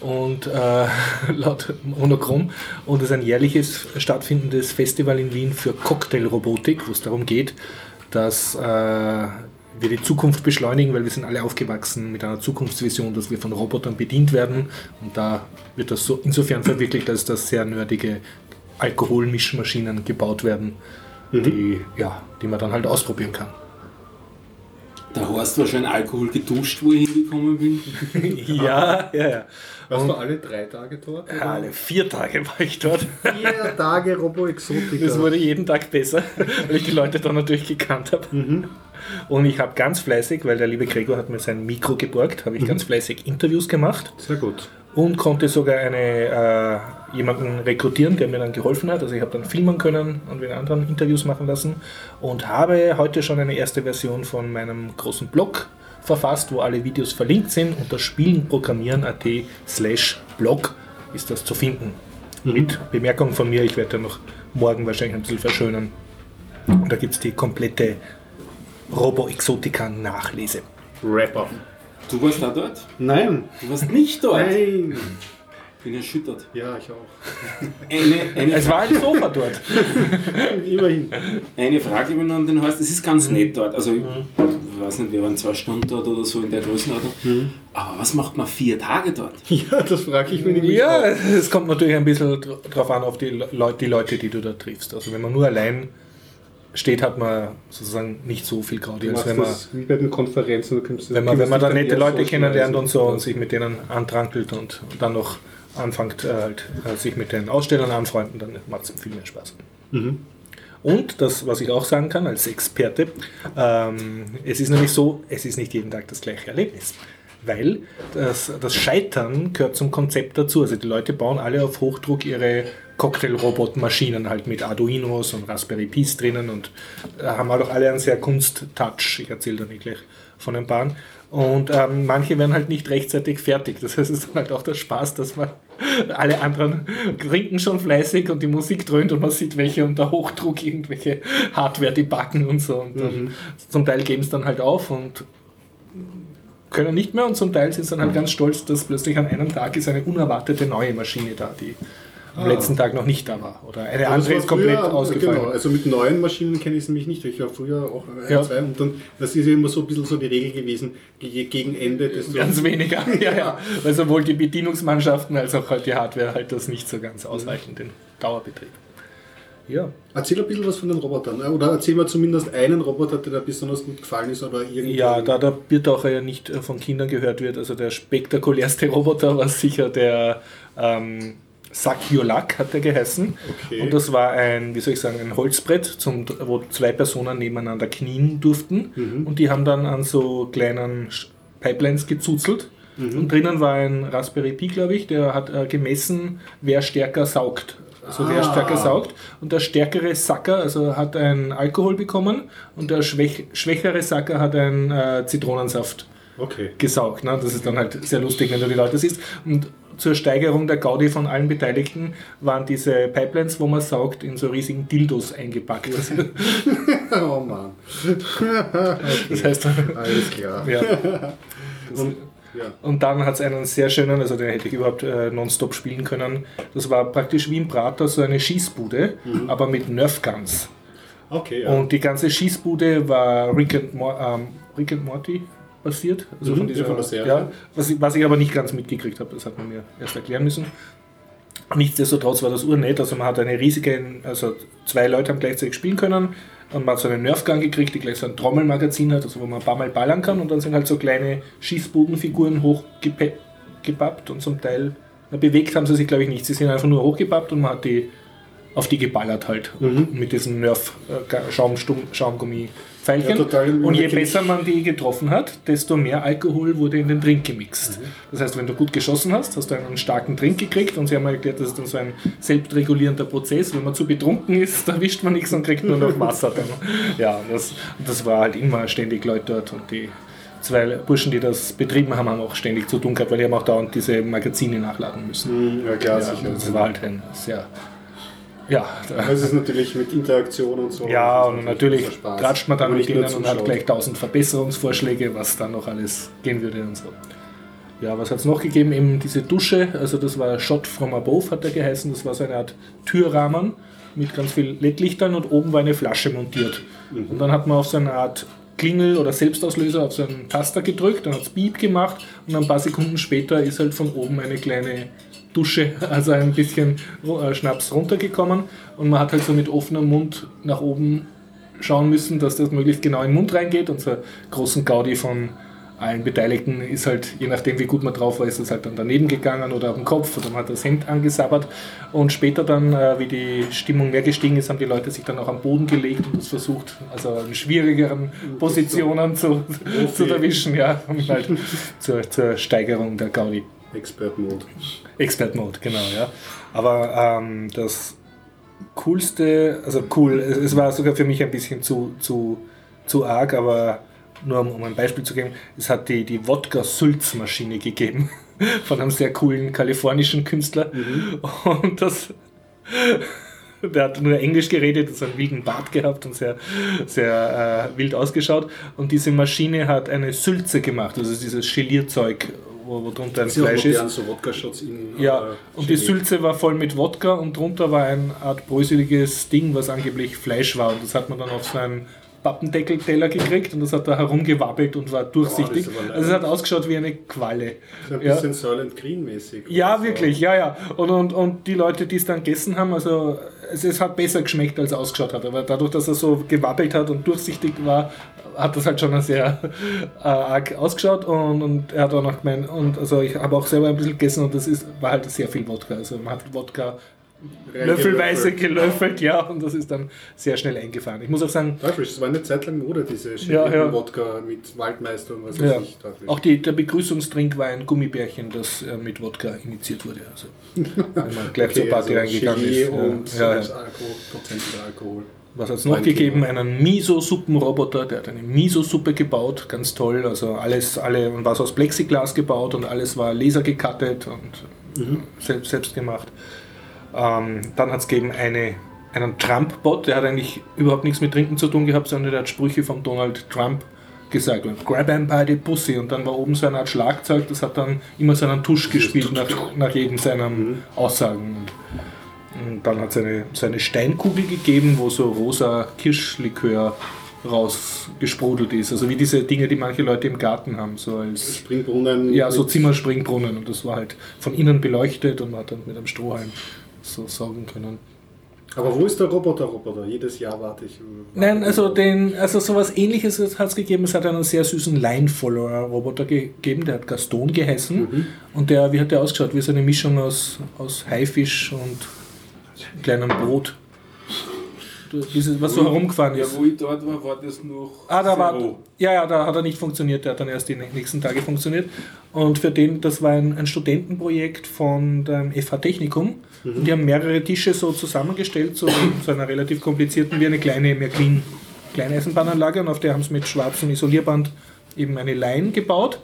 Und äh, laut Monochrom. Und es ist ein jährliches stattfindendes Festival in Wien für Cocktailrobotik, wo es darum geht, dass äh, wir die Zukunft beschleunigen, weil wir sind alle aufgewachsen mit einer Zukunftsvision, dass wir von Robotern bedient werden. Und da wird das so insofern verwirklicht, dass da sehr nerdige Alkoholmischmaschinen gebaut werden, die, ja, die man dann halt ausprobieren kann. Der Horst war schon Alkohol geduscht, wo ich hingekommen bin. Ja, ja, ja. Warst du alle drei Tage dort? Ja, alle vier Tage war ich dort. Vier Tage Robo-Exotica. Das wurde jeden Tag besser, weil ich die Leute dann natürlich gekannt habe. Und ich habe ganz fleißig, weil der liebe Gregor hat mir sein Mikro geborgt, habe ich ganz fleißig Interviews gemacht Sehr gut. Und konnte sogar eine, äh, jemanden rekrutieren, der mir dann geholfen hat. Also ich habe dann filmen können und mit anderen Interviews machen lassen und habe heute schon eine erste Version von meinem großen Blog verfasst, wo alle Videos verlinkt sind. Unter spielenprogrammieren.at slash blog ist das zu finden. Mit Bemerkung von mir, ich werde dann noch morgen wahrscheinlich ein bisschen verschönern. Und da gibt es die komplette Robo-Exotica-Nachlese. Wrap-up. Du warst da dort? Nein. Du warst nicht dort? Nein. Bin erschüttert. Ja, ich auch. Eine, eine, Es war ein Sofa dort. Immerhin. eine Frage ich noch an den Horst. Es ist ganz nett dort. Also, ich weiß nicht, wir waren zwei Stunden dort oder so in der Größenordnung. Aber was macht man vier Tage dort? Ja, das frage ich mich nämlich Ja, es kommt natürlich ein bisschen dr- drauf an, auf die, Le die Leute, die du da triffst. Also wenn man nur allein steht, hat man sozusagen nicht so viel Du als wenn man, wie bei den Konferenzen. Wenn man, wenn man da da nette Leute kennenlernt und so und sich mit denen antrankelt und dann noch anfängt, äh, halt, äh, sich mit den Ausstellern anfreunden, dann macht es viel mehr Spaß. Und das, was ich auch sagen kann als Experte, ähm, es ist nämlich so, es ist nicht jeden Tag das gleiche Erlebnis. weil das, das Scheitern gehört zum Konzept dazu. Also die Leute bauen alle auf Hochdruck ihre Cocktail-Robot-Maschinen halt mit Arduinos und Raspberry Pis drinnen und äh, haben halt auch alle einen sehr Kunst-Touch. Ich erzähle da nicht gleich von ein paar. Und ähm, manche werden halt nicht rechtzeitig fertig. Das heißt, es ist dann halt auch der Spaß, dass man alle anderen trinken schon fleißig und die Musik dröhnt und man sieht welche unter Hochdruck irgendwelche Hardware, die backen und so. Und dann, zum Teil geben es dann halt auf und können nicht mehr und zum Teil sind sie dann halt ganz stolz, dass plötzlich an einem Tag ist eine unerwartete neue Maschine da, die am Ah. letzten Tag noch nicht da war. Oder eine andere ist komplett früher, ausgefallen. Genau, also mit neuen Maschinen kenne ich es nämlich nicht. Ich war früher auch ein, Ja. zwei und dann, das ist immer so ein bisschen so die Regel gewesen, gegen Ende des Ganz weniger, ja, ja. Weil sowohl die Bedienungsmannschaften als auch halt die Hardware halt das nicht so ganz ausreichen, den Dauerbetrieb. Ja. Erzähl ein bisschen was von den Robotern. äh, Oder erzähl mal zumindest einen Roboter, der dir besonders gut gefallen ist oder irgendwie. Ja, da der Birtaucher ja nicht äh, von Kindern gehört wird, also der spektakulärste Roboter war sicher der ähm, Sakyolak, hat der geheißen. Okay. Und das war ein, wie soll ich sagen, ein Holzbrett, zum, wo zwei Personen nebeneinander knien durften. Mhm. Und die haben dann an so kleinen Pipelines gezuzelt. Mhm. Und drinnen war ein Raspberry Pi, glaube ich, der hat äh, gemessen, wer stärker saugt. Also wer Ah. stärker saugt. Und der stärkere Sacker also hat einen Alkohol bekommen und der schwäch schwächere Sacker hat einen äh, Zitronensaft Okay. gesaugt. Ne? Das ist dann halt sehr lustig, wenn du die Leute siehst. Und zur Steigerung der Gaudi von allen Beteiligten waren diese Pipelines, wo man saugt, in so riesigen Dildos eingepackt. Oh Mann. das heißt, Alles klar. ja. Und, ja. Und dann hat es einen sehr schönen, also den hätte ich überhaupt äh, nonstop spielen können. Das war praktisch wie im Prater so eine Schießbude, aber mit Nerfguns. Okay, ja. Und die ganze Schießbude war Rick and, Mor ähm, Rick and Morty basiert. Also Mhm, von der Serie. Ja, was, ich, was ich aber nicht ganz mitgekriegt habe, das hat man mir erst erklären müssen. Nichtsdestotrotz war das urnett, also man hat eine riesige, also zwei Leute haben gleichzeitig spielen können und man hat so einen Nerfgun gekriegt, die gleich so ein Trommelmagazin hat, also wo man ein paar Mal ballern kann und dann sind halt so kleine Schießbudenfiguren hochgepappt und zum Teil, na, bewegt haben sie sich glaube ich nicht, sie sind einfach nur hochgepappt und man hat die auf die geballert halt Mhm. mit diesen Nerf äh. Ja, und je besser man die getroffen hat, desto mehr Alkohol wurde in den Drink gemixt. Mhm. Das heißt, wenn du gut geschossen hast, hast du einen starken Drink gekriegt und sie haben erklärt, das ist dann so ein selbstregulierender Prozess. Wenn man zu betrunken ist, da wischt man nichts und kriegt nur noch Wasser. Dann. Ja, das, das war halt immer ständig Leute dort und die zwei Burschen, die das betrieben haben, haben auch ständig zu tun gehabt, weil die haben auch dauernd diese Magazine nachladen müssen. Mhm, ja, klar, Ja, sicher. das war halt ein sehr. Ja, da- Das ist natürlich mit Interaktion und so. ja, und natürlich tratscht man dann mit ihnen und hat gleich tausend Verbesserungsvorschläge, was dann noch alles gehen würde und so. Ja, was hat es noch gegeben? Eben diese Dusche, also das war Shot from Above, hat er geheißen. Das war so eine Art Türrahmen mit ganz viel LED-Lichtern und oben war eine Flasche montiert. Mhm. Und dann hat man auf so eine Art Klingel oder Selbstauslöser auf so einen Taster gedrückt, dann hat es Beep gemacht und ein paar Sekunden später ist halt von oben eine kleine Dusche, also ein bisschen äh, Schnaps runtergekommen. Und man hat halt so mit offenem Mund nach oben schauen müssen, dass das möglichst genau in den Mund reingeht. Und einen großen Gaudi von allen Beteiligten ist halt, je nachdem wie gut man drauf war, ist es halt dann daneben gegangen oder auf den Kopf oder man hat das Hemd angesabbert. Und später dann, äh, wie die Stimmung mehr gestiegen ist, haben die Leute sich dann auch am Boden gelegt und das versucht, also in schwierigeren Positionen zu, zu erwischen, ja, und halt zur, zur Steigerung der Gaudi. Expert Mode. Expert Mode, genau, ja. Aber ähm, das coolste, also cool, es, es war sogar für mich ein bisschen zu, zu, zu arg, aber nur um, um ein Beispiel zu geben, es hat die, die Wodka-Sülz-Maschine gegeben von einem sehr coolen kalifornischen Künstler und das der hat nur Englisch geredet, so einen wilden Bart gehabt und sehr, sehr äh, wild ausgeschaut. Und diese Maschine hat eine Sülze gemacht, also dieses Gelierzeug, wo, wo drunter ein ja Fleisch ist. so Wodka-Shots in. Ja, äh, und die. Sülze war voll mit Wodka und drunter war eine Art bröseliges Ding, was angeblich Fleisch war. Und das hat man dann auf so einen Pappendeckelteller gekriegt und das hat da herumgewabbelt und war durchsichtig. aber also es hat ausgeschaut wie eine Qualle. So ein Ja. bisschen Silent Green mäßig. Ja, so. wirklich, ja, ja. Und, und, und die Leute, die es dann gegessen haben, also es, es hat besser geschmeckt, als es ausgeschaut hat. Aber dadurch, dass er so gewabbelt hat und durchsichtig war, hat das halt schon sehr äh, arg ausgeschaut. Und, und er hat auch noch gemeint, und also ich habe auch selber ein bisschen gegessen und das ist, war halt sehr viel Wodka. Also man hat Wodka löffelweise gelöffelt, ja, und das ist dann sehr schnell eingefahren. Ich muss auch sagen, Teuflisch, das war eine Zeit lang Mode, diese Ja, ja. Wodka mit Waldmeister und was ja, weiß ich. Teuflisch. auch die, der Begrüßungsdrink war ein Gummibärchen, das äh, mit Wodka initiiert wurde. Also, wenn man gleich zur Party also reingegangen Gelee ist. und ja, ja, ja. Alkohol, prozentiger Alkohol. Was hat es noch Ein gegeben? Kilo. Einen Miso-Suppenroboter, der hat eine Miso-Suppe gebaut, ganz toll. Also alles, alle, und war aus Plexiglas gebaut und alles war laser gecuttet und Mhm. selbst, selbst gemacht. Ähm, dann hat es gegeben eine, einen Trump-Bot, der hat eigentlich überhaupt nichts mit Trinken zu tun gehabt, sondern der hat Sprüche von Donald Trump gesagt. Grab him by the pussy. Und dann war oben so eine Art Schlagzeug, das hat dann immer so einen Tusch gespielt nach, nach jedem seiner Aussagen. Und, und dann hat es eine, so eine Steinkugel gegeben, wo so rosa Kirschlikör rausgesprudelt ist. Also wie diese Dinge, die manche Leute im Garten haben, so als Springbrunnen. ja, so Zimmerspringbrunnen. Und das war halt von innen beleuchtet und man hat dann mit einem Strohhalm so saugen können. Aber wo ist der Roboter-Roboter? Jedes Jahr warte ich. Nein, also den, also sowas ähnliches hat es gegeben. Es hat einen sehr süßen Line-Follower-Roboter gegeben, der hat Gaston geheißen. Und der, wie hat der ausgeschaut? Wie so eine Mischung aus, aus Haifisch und kleinem Brot. Dieses, was so herumgefahren Ja, ist. wo ich dort war, war das noch. Ah, da war, ja, ja, da hat er nicht funktioniert, der hat dann erst die nächsten Tage funktioniert. Und für den, das war ein, ein Studentenprojekt von dem FH Technikum. Und die haben mehrere Tische so zusammengestellt, so in so einer relativ komplizierten, wie eine kleine Märklin Kleineisenbahnanlage. Und auf der haben sie mit schwarzem Isolierband eben eine Line gebaut.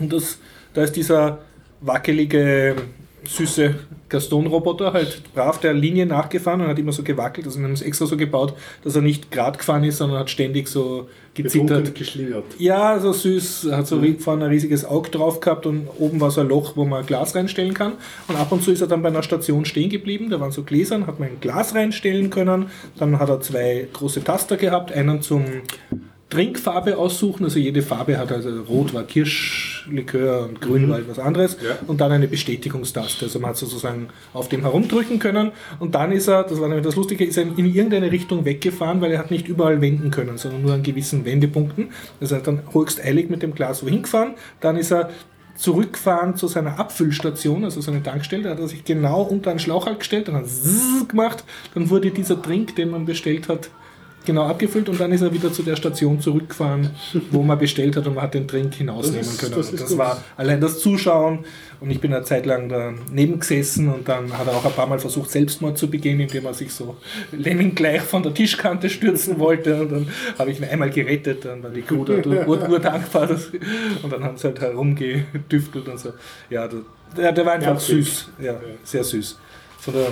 Und das, da ist dieser wackelige, süße Gaston-Roboter halt brav der Linie nachgefahren und hat immer so gewackelt. Also wir haben es extra so gebaut, dass er nicht gerade gefahren ist, sondern hat ständig so gezittert. Geschlingert. Ja, so süß. Hat so ri- vorne ein riesiges Auge drauf gehabt und oben war so ein Loch, wo man Glas reinstellen kann. Und ab und zu ist er dann bei einer Station stehen geblieben. Da waren so Gläsern, hat man ein Glas reinstellen können. Dann hat er zwei große Taster gehabt, einen zum Trinkfarbe aussuchen. Also jede Farbe hat, also rot war Kirschlikör und grün war etwas anderes. Ja. Und dann eine Bestätigungstaste. Also man hat sozusagen auf dem herumdrücken können. Und dann ist er, das war nämlich das Lustige, ist er in irgendeine Richtung weggefahren, weil er hat nicht überall wenden können, sondern nur an gewissen Wendepunkten. Also er hat dann höchst eilig mit dem Glas wohin gefahren. Dann ist er zurückgefahren zu seiner Abfüllstation, also seine Tankstelle, da hat er sich genau unter einen Schlauchhalt gestellt, dann hat er gemacht, dann wurde dieser Trink, den man bestellt hat, genau abgefüllt und dann ist er wieder zu der Station zurückgefahren, wo man bestellt hat und man hat den Trink hinausnehmen Das ist- können. das das war allein das Zuschauen. Und ich bin eine Zeit lang daneben gesessen und dann hat er auch ein paar Mal versucht, Selbstmord zu begehen, indem er sich so Lemming gleich von der Tischkante stürzen wollte. Und dann habe ich ihn einmal gerettet, dann war die Crew da ur, ur dankbar dass, und dann haben sie halt herumgedüftelt und so. Ja, der, der war einfach Ja, süß, ja, sehr süß. Von der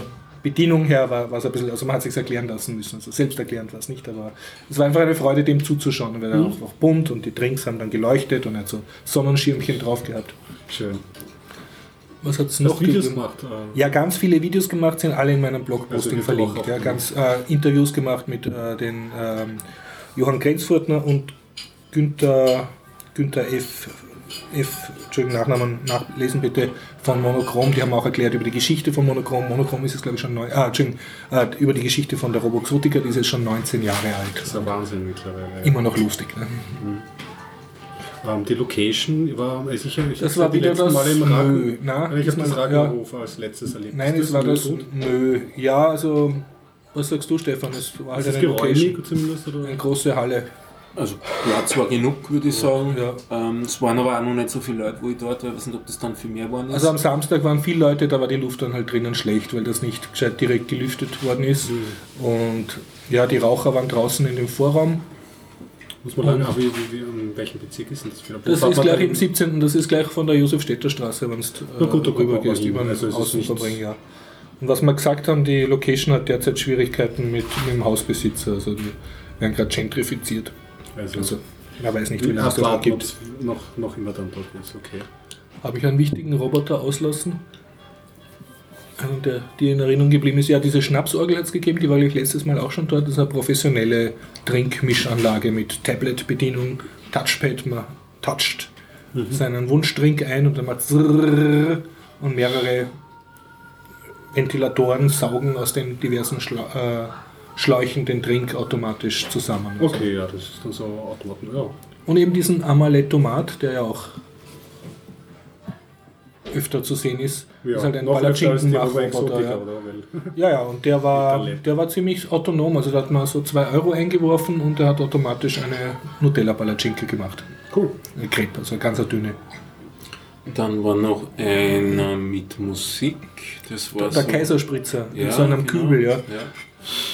Bedienung her war, war es ein bisschen, also man hat sich erklären lassen müssen, also selbst erklärend war es nicht, aber es war einfach eine Freude, dem zuzuschauen, weil er auch, auch bunt und die Drinks haben dann geleuchtet und er hat so Sonnenschirmchen drauf gehabt. Schön. Was hat es noch Videos gemacht. äh, Ja, ganz viele Videos gemacht, sind alle in meinem Also Blogposting die verlinkt. Ja, ganz äh, Interviews gemacht mit äh, den ähm, Johann Grenzfurtner und Günther, Günther F. F. Entschuldigung, Nachnamen nachlesen bitte von Monochrom. Die haben auch erklärt über die Geschichte von Monochrom. Monochrom ist es, glaube ich, schon neu. Ah, Entschuldigung, äh, über die Geschichte von der Roboxotica, die ist jetzt schon 19 Jahre Das ist alt. ein Wahnsinn mittlerweile. Immer noch lustig. Ne? Ähm, die Location war äh, sicher. Ich Das war ja die wieder das Mal im Nö. Na, ich habe das diesmal- Radiohof als letztes erlebt. Nein, Ist es war das. Nö. Ja, also, was sagst du, Stefan? Es war halt Ist eine Location. zumindest? Oder? Eine große Halle. Also Platz war genug, würde ich sagen. Ja. Ähm, es waren aber auch noch nicht so viele Leute, wo ich dort war. Ich weiß nicht, ob das dann viel mehr waren. Also am Samstag waren viele Leute, da war die Luft dann halt drinnen schlecht, weil das nicht gescheit direkt gelüftet worden ist. Und ja, die Raucher waren draußen in dem Vorraum. Muss man sagen, aber wie, wie, wie, in welchem Bezirk ist denn das? Wo Das ist gleich im 17. Das ist gleich von der Josef-Städter Straße, wenn du Na gut, rüber man gehst, über den Also Außenverbring, ja. Und was wir gesagt haben, die Location hat derzeit Schwierigkeiten mit, mit dem Hausbesitzer. Also die werden gerade gentrifiziert. Also, Also man weiß nicht, wie lange es das noch gibt. noch, noch immer dann dort ist. Okay. Habe ich einen wichtigen Roboter auslassen? Einen, der dir in Erinnerung geblieben ist. Ja, diese Schnapsorgel hat es gegeben, die war ich letztes Mal auch schon dort. Das ist eine professionelle Trinkmischanlage mit Tablet-Bedienung, Touchpad. Man toucht seinen Wunschdrink ein und dann macht und mehrere Ventilatoren saugen aus den diversen Schla äh, Schläuchen den Drink automatisch zusammen. Okay, ja, das ist dann so Automaten. Ja. Und eben diesen Amaletomat, der ja auch öfter zu sehen ist. Ja, ist halt ein Palatschinken-Machroboter. Exotica, Ja. ja, ja, und der war, der war ziemlich autonom. Also da hat man so 2 Euro eingeworfen und der hat automatisch eine Nutella-Palatschinke gemacht. cool. Eine Crepe, also eine ganz dünne. Dann war noch einer mit Musik. Das war Der so, Kaiserspritzer in Ja, so einem genau. Kübel, ja. ja.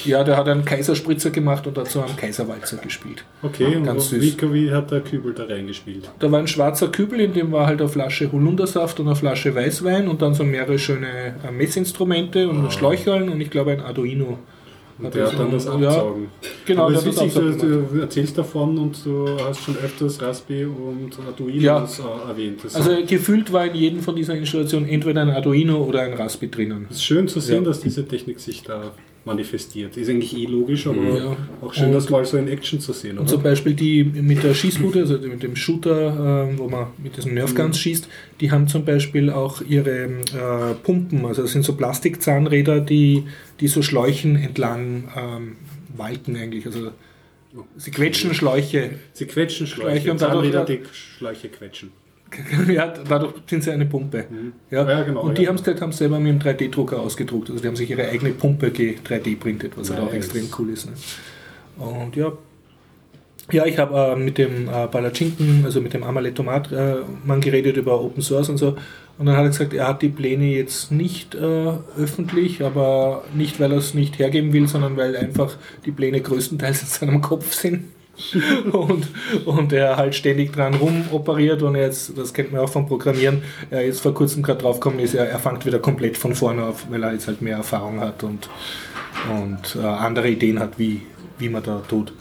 Ja, der hat einen Kaiserspritzer gemacht und so einen Kaiserwalzer gespielt. Okay, und Ganz wie, süß. wie hat der Kübel da reingespielt? Da war ein schwarzer Kübel, in dem war halt eine Flasche Holundersaft und eine Flasche Weißwein und dann so mehrere schöne äh, Messinstrumente und Schläucheln und ich glaube ein Arduino. Und der hat dann das Ja, absaugen. genau, Aber hat ist das witzig, du, du erzählst davon und du hast schon öfters Raspi und Arduinos Ja. äh, erwähnt. Das, Also gefühlt war in jedem von dieser Installationen entweder ein Arduino oder ein Raspi drinnen. es ist schön zu sehen, Ja. dass diese Technik sich da manifestiert. Ist eigentlich eh logisch, aber Ja. auch schön, Und- das mal so in Action zu sehen. Und Oder? zum Beispiel die mit der Schießbude, also mit dem Shooter, ähm, wo man mit diesen Nerfguns schießt, die haben zum Beispiel auch ihre äh, Pumpen, also das sind so Plastikzahnräder, die, die so Schläuchen entlang ähm, walken eigentlich. Also sie quetschen Schläuche. Sie quetschen Schläuche, Schläuche und dadurch- Zahnräder, die Schläuche quetschen. ja, dadurch sind sie eine Pumpe. Ja. Ja, genau, und die ja. haben es selber mit dem 3D-Drucker ausgedruckt. Also die haben sich ihre eigene Pumpe 3D-printet, was halt auch Nice. extrem cool ist. Ne? Und ja, ja, ich habe äh, mit dem äh, Palatschinken, also mit dem Amaletomat, äh, Mann geredet über Open Source und so. Und dann hat er gesagt, er hat die Pläne jetzt nicht äh, öffentlich, aber nicht, weil er es nicht hergeben will, sondern weil einfach die Pläne größtenteils in seinem Kopf sind. und, und er halt ständig dran rumoperiert und er jetzt, das kennt man auch vom Programmieren, er jetzt vor kurzem gerade draufgekommen ist, er, er fängt wieder komplett von vorne auf, weil er jetzt halt mehr Erfahrung hat und, und äh, andere Ideen hat, wie, wie man da tut.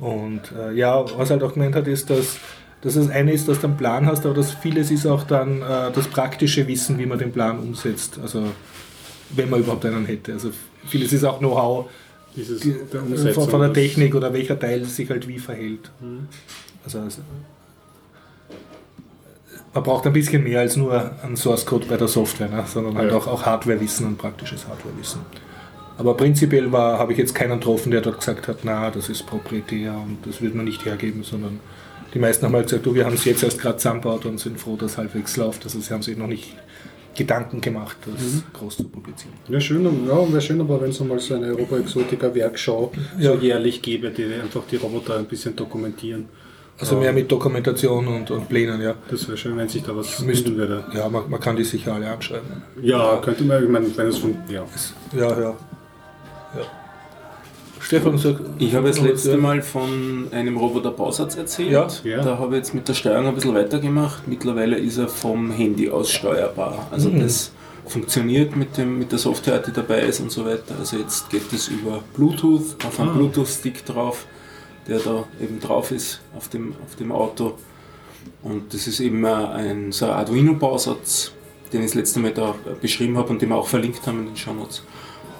Und äh, ja, was er halt auch gemeint hat, ist, dass, dass das eine ist, dass du einen Plan hast, aber das vieles ist auch dann äh, das praktische Wissen, wie man den Plan umsetzt. Also wenn man überhaupt einen hätte. Also vieles ist auch Know-how Dieses, die, der von, Umsetzung, von der Technik oder welcher Teil sich halt wie verhält. Also, also man braucht ein bisschen mehr als nur einen Source Code bei der Software, ne? sondern halt Ja. auch, auch Hardwarewissen und praktisches Hardwarewissen. Aber prinzipiell habe ich jetzt keinen getroffen, der dort gesagt hat, na, das ist proprietär und das wird man nicht hergeben, sondern die meisten haben halt gesagt, du, wir haben es jetzt erst gerade zusammengebaut und sind froh, dass halbwegs läuft. Also sie haben sich noch nicht Gedanken gemacht, das groß zu publizieren. Wäre schön, ja, wär schön, aber wenn es mal so eine Europa Exotica Werkschau Ja. so jährlich gäbe, die einfach die Roboter ein bisschen dokumentieren. Also mehr mit Dokumentation und, und Plänen, ja. Das wäre schön, wenn sich da was Müsste- finden würde. Ja, man, man kann die sicher alle anschreiben. Ja, könnte man, ich meine, wenn es von, ja. Ja, ja. ja. Stefan sagt. Ich habe das letzte? Mal von einem Roboter-Bausatz erzählt. Ja. Ja. Da habe ich jetzt mit der Steuerung ein bisschen weitergemacht. Mittlerweile ist er vom Handy aus steuerbar. Also Mhm. das funktioniert mit, dem, mit der Software, die dabei ist und so weiter. Also jetzt geht es über Bluetooth, auf einem Ah. Bluetooth-Stick drauf, der da eben drauf ist auf dem, auf dem Auto. Und das ist eben ein, so ein Arduino-Bausatz, den ich das letzte Mal da beschrieben habe und den wir auch verlinkt haben in den Shownotes.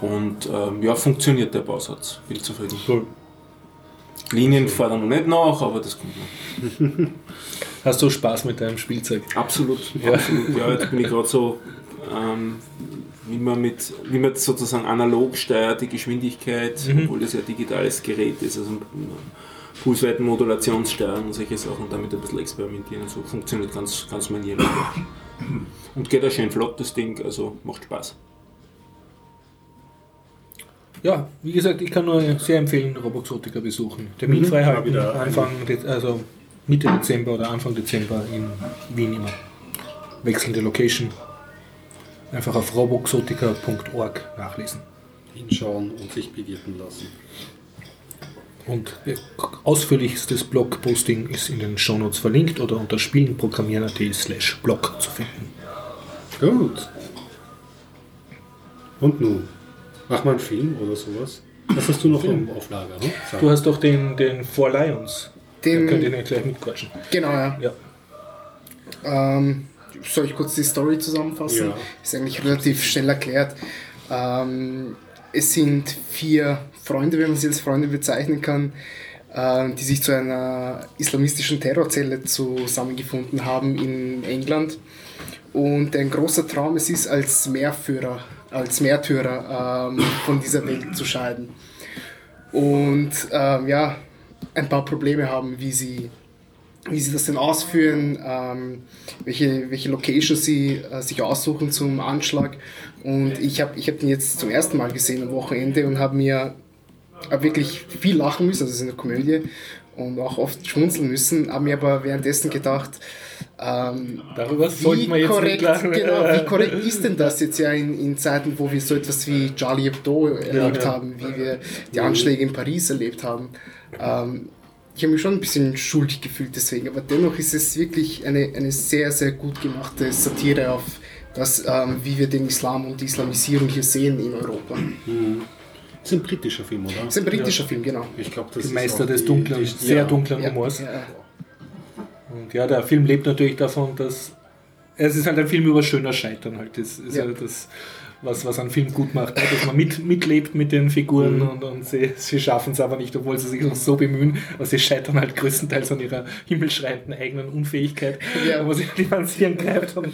Und ähm, ja, funktioniert der Bausatz. Bin zufrieden. Cool. Linien fahren noch nicht nach, aber das kommt noch. Hast du Spaß mit deinem Spielzeug? Absolut, Ja. absolut. Ja, jetzt bin ich gerade so, ähm, wie, man mit, wie man sozusagen analog steuert, die Geschwindigkeit, Mhm. obwohl das ja ein digitales Gerät ist, also Pulsweitenmodulationssteuerung und solche Sachen, damit ein bisschen experimentieren und so. Funktioniert ganz, ganz manierlich. Und geht auch schön flott, das Ding, also macht Spaß. Ja, wie gesagt, ich kann nur sehr empfehlen, Roboxotica besuchen. Termin frei Mal halten, ein- Anfang, also Mitte Dezember oder Anfang Dezember in Wien immer. Wechselnde Location. Einfach auf roboxotica.org nachlesen. Hinschauen und sich bewirten lassen. Und äh, ausführlichstes Blogposting ist in den Shownotes verlinkt oder unter spielenprogrammieren.at slash blog zu finden. Gut. Und nun? Mach mal einen Film oder sowas. Was hast du noch im Auflager? Ne? Sag. Du hast doch den, den Four Lions. Den- könnt ihr gleich mitquatschen. Genau, ja. Ja. Ähm, soll ich kurz die Story zusammenfassen? Ja. Ist eigentlich relativ schnell erklärt. Ähm, es sind vier Freunde, wenn man sie als Freunde bezeichnen kann, äh, die sich zu einer islamistischen Terrorzelle zusammengefunden haben in England. Und ein großer Traum es ist, als Meerführer, als Märtyrer ähm, von dieser Welt zu scheiden. Und ähm, ja, ein paar Probleme haben, wie sie wie sie das denn ausführen, ähm, welche, welche Location sie äh, sich aussuchen zum Anschlag. Und ich habe ich hab den jetzt zum ersten Mal gesehen am Wochenende und habe mir hab wirklich viel lachen müssen, also es ist eine Komödie, und auch oft schmunzeln müssen, habe mir aber währenddessen gedacht, ähm, Darüber sollten wir jetzt korrekt, genau, wie korrekt ist denn das jetzt ja in, in Zeiten, wo wir so etwas wie Charlie Hebdo erlebt ja. haben, wie wir die Anschläge in Paris erlebt haben. Ähm, ich habe mich schon ein bisschen schuldig gefühlt deswegen, aber dennoch ist es wirklich eine, eine sehr, sehr gut gemachte Satire auf das, ähm, wie wir den Islam und die Islamisierung hier sehen in Europa. Das ist ein britischer Film, oder? Das ist ein britischer Film, genau. Ich glaube, das Die ist Meister auch des die- dunklen, die- sehr ja. dunklen Ja, Humors. ja. Und ja, der Film lebt natürlich davon, dass es ist halt ein Film über schöner Scheitern halt. Das ist ja, Ja. das, was, was einen Film gut macht, ne? dass man mit, mitlebt mit den Figuren Mhm. und, und sie, sie schaffen es aber nicht, obwohl sie sich noch so bemühen, aber sie scheitern halt größtenteils an ihrer himmelschreienden eigenen Unfähigkeit, Ja. wo sie die ans Hirn greift und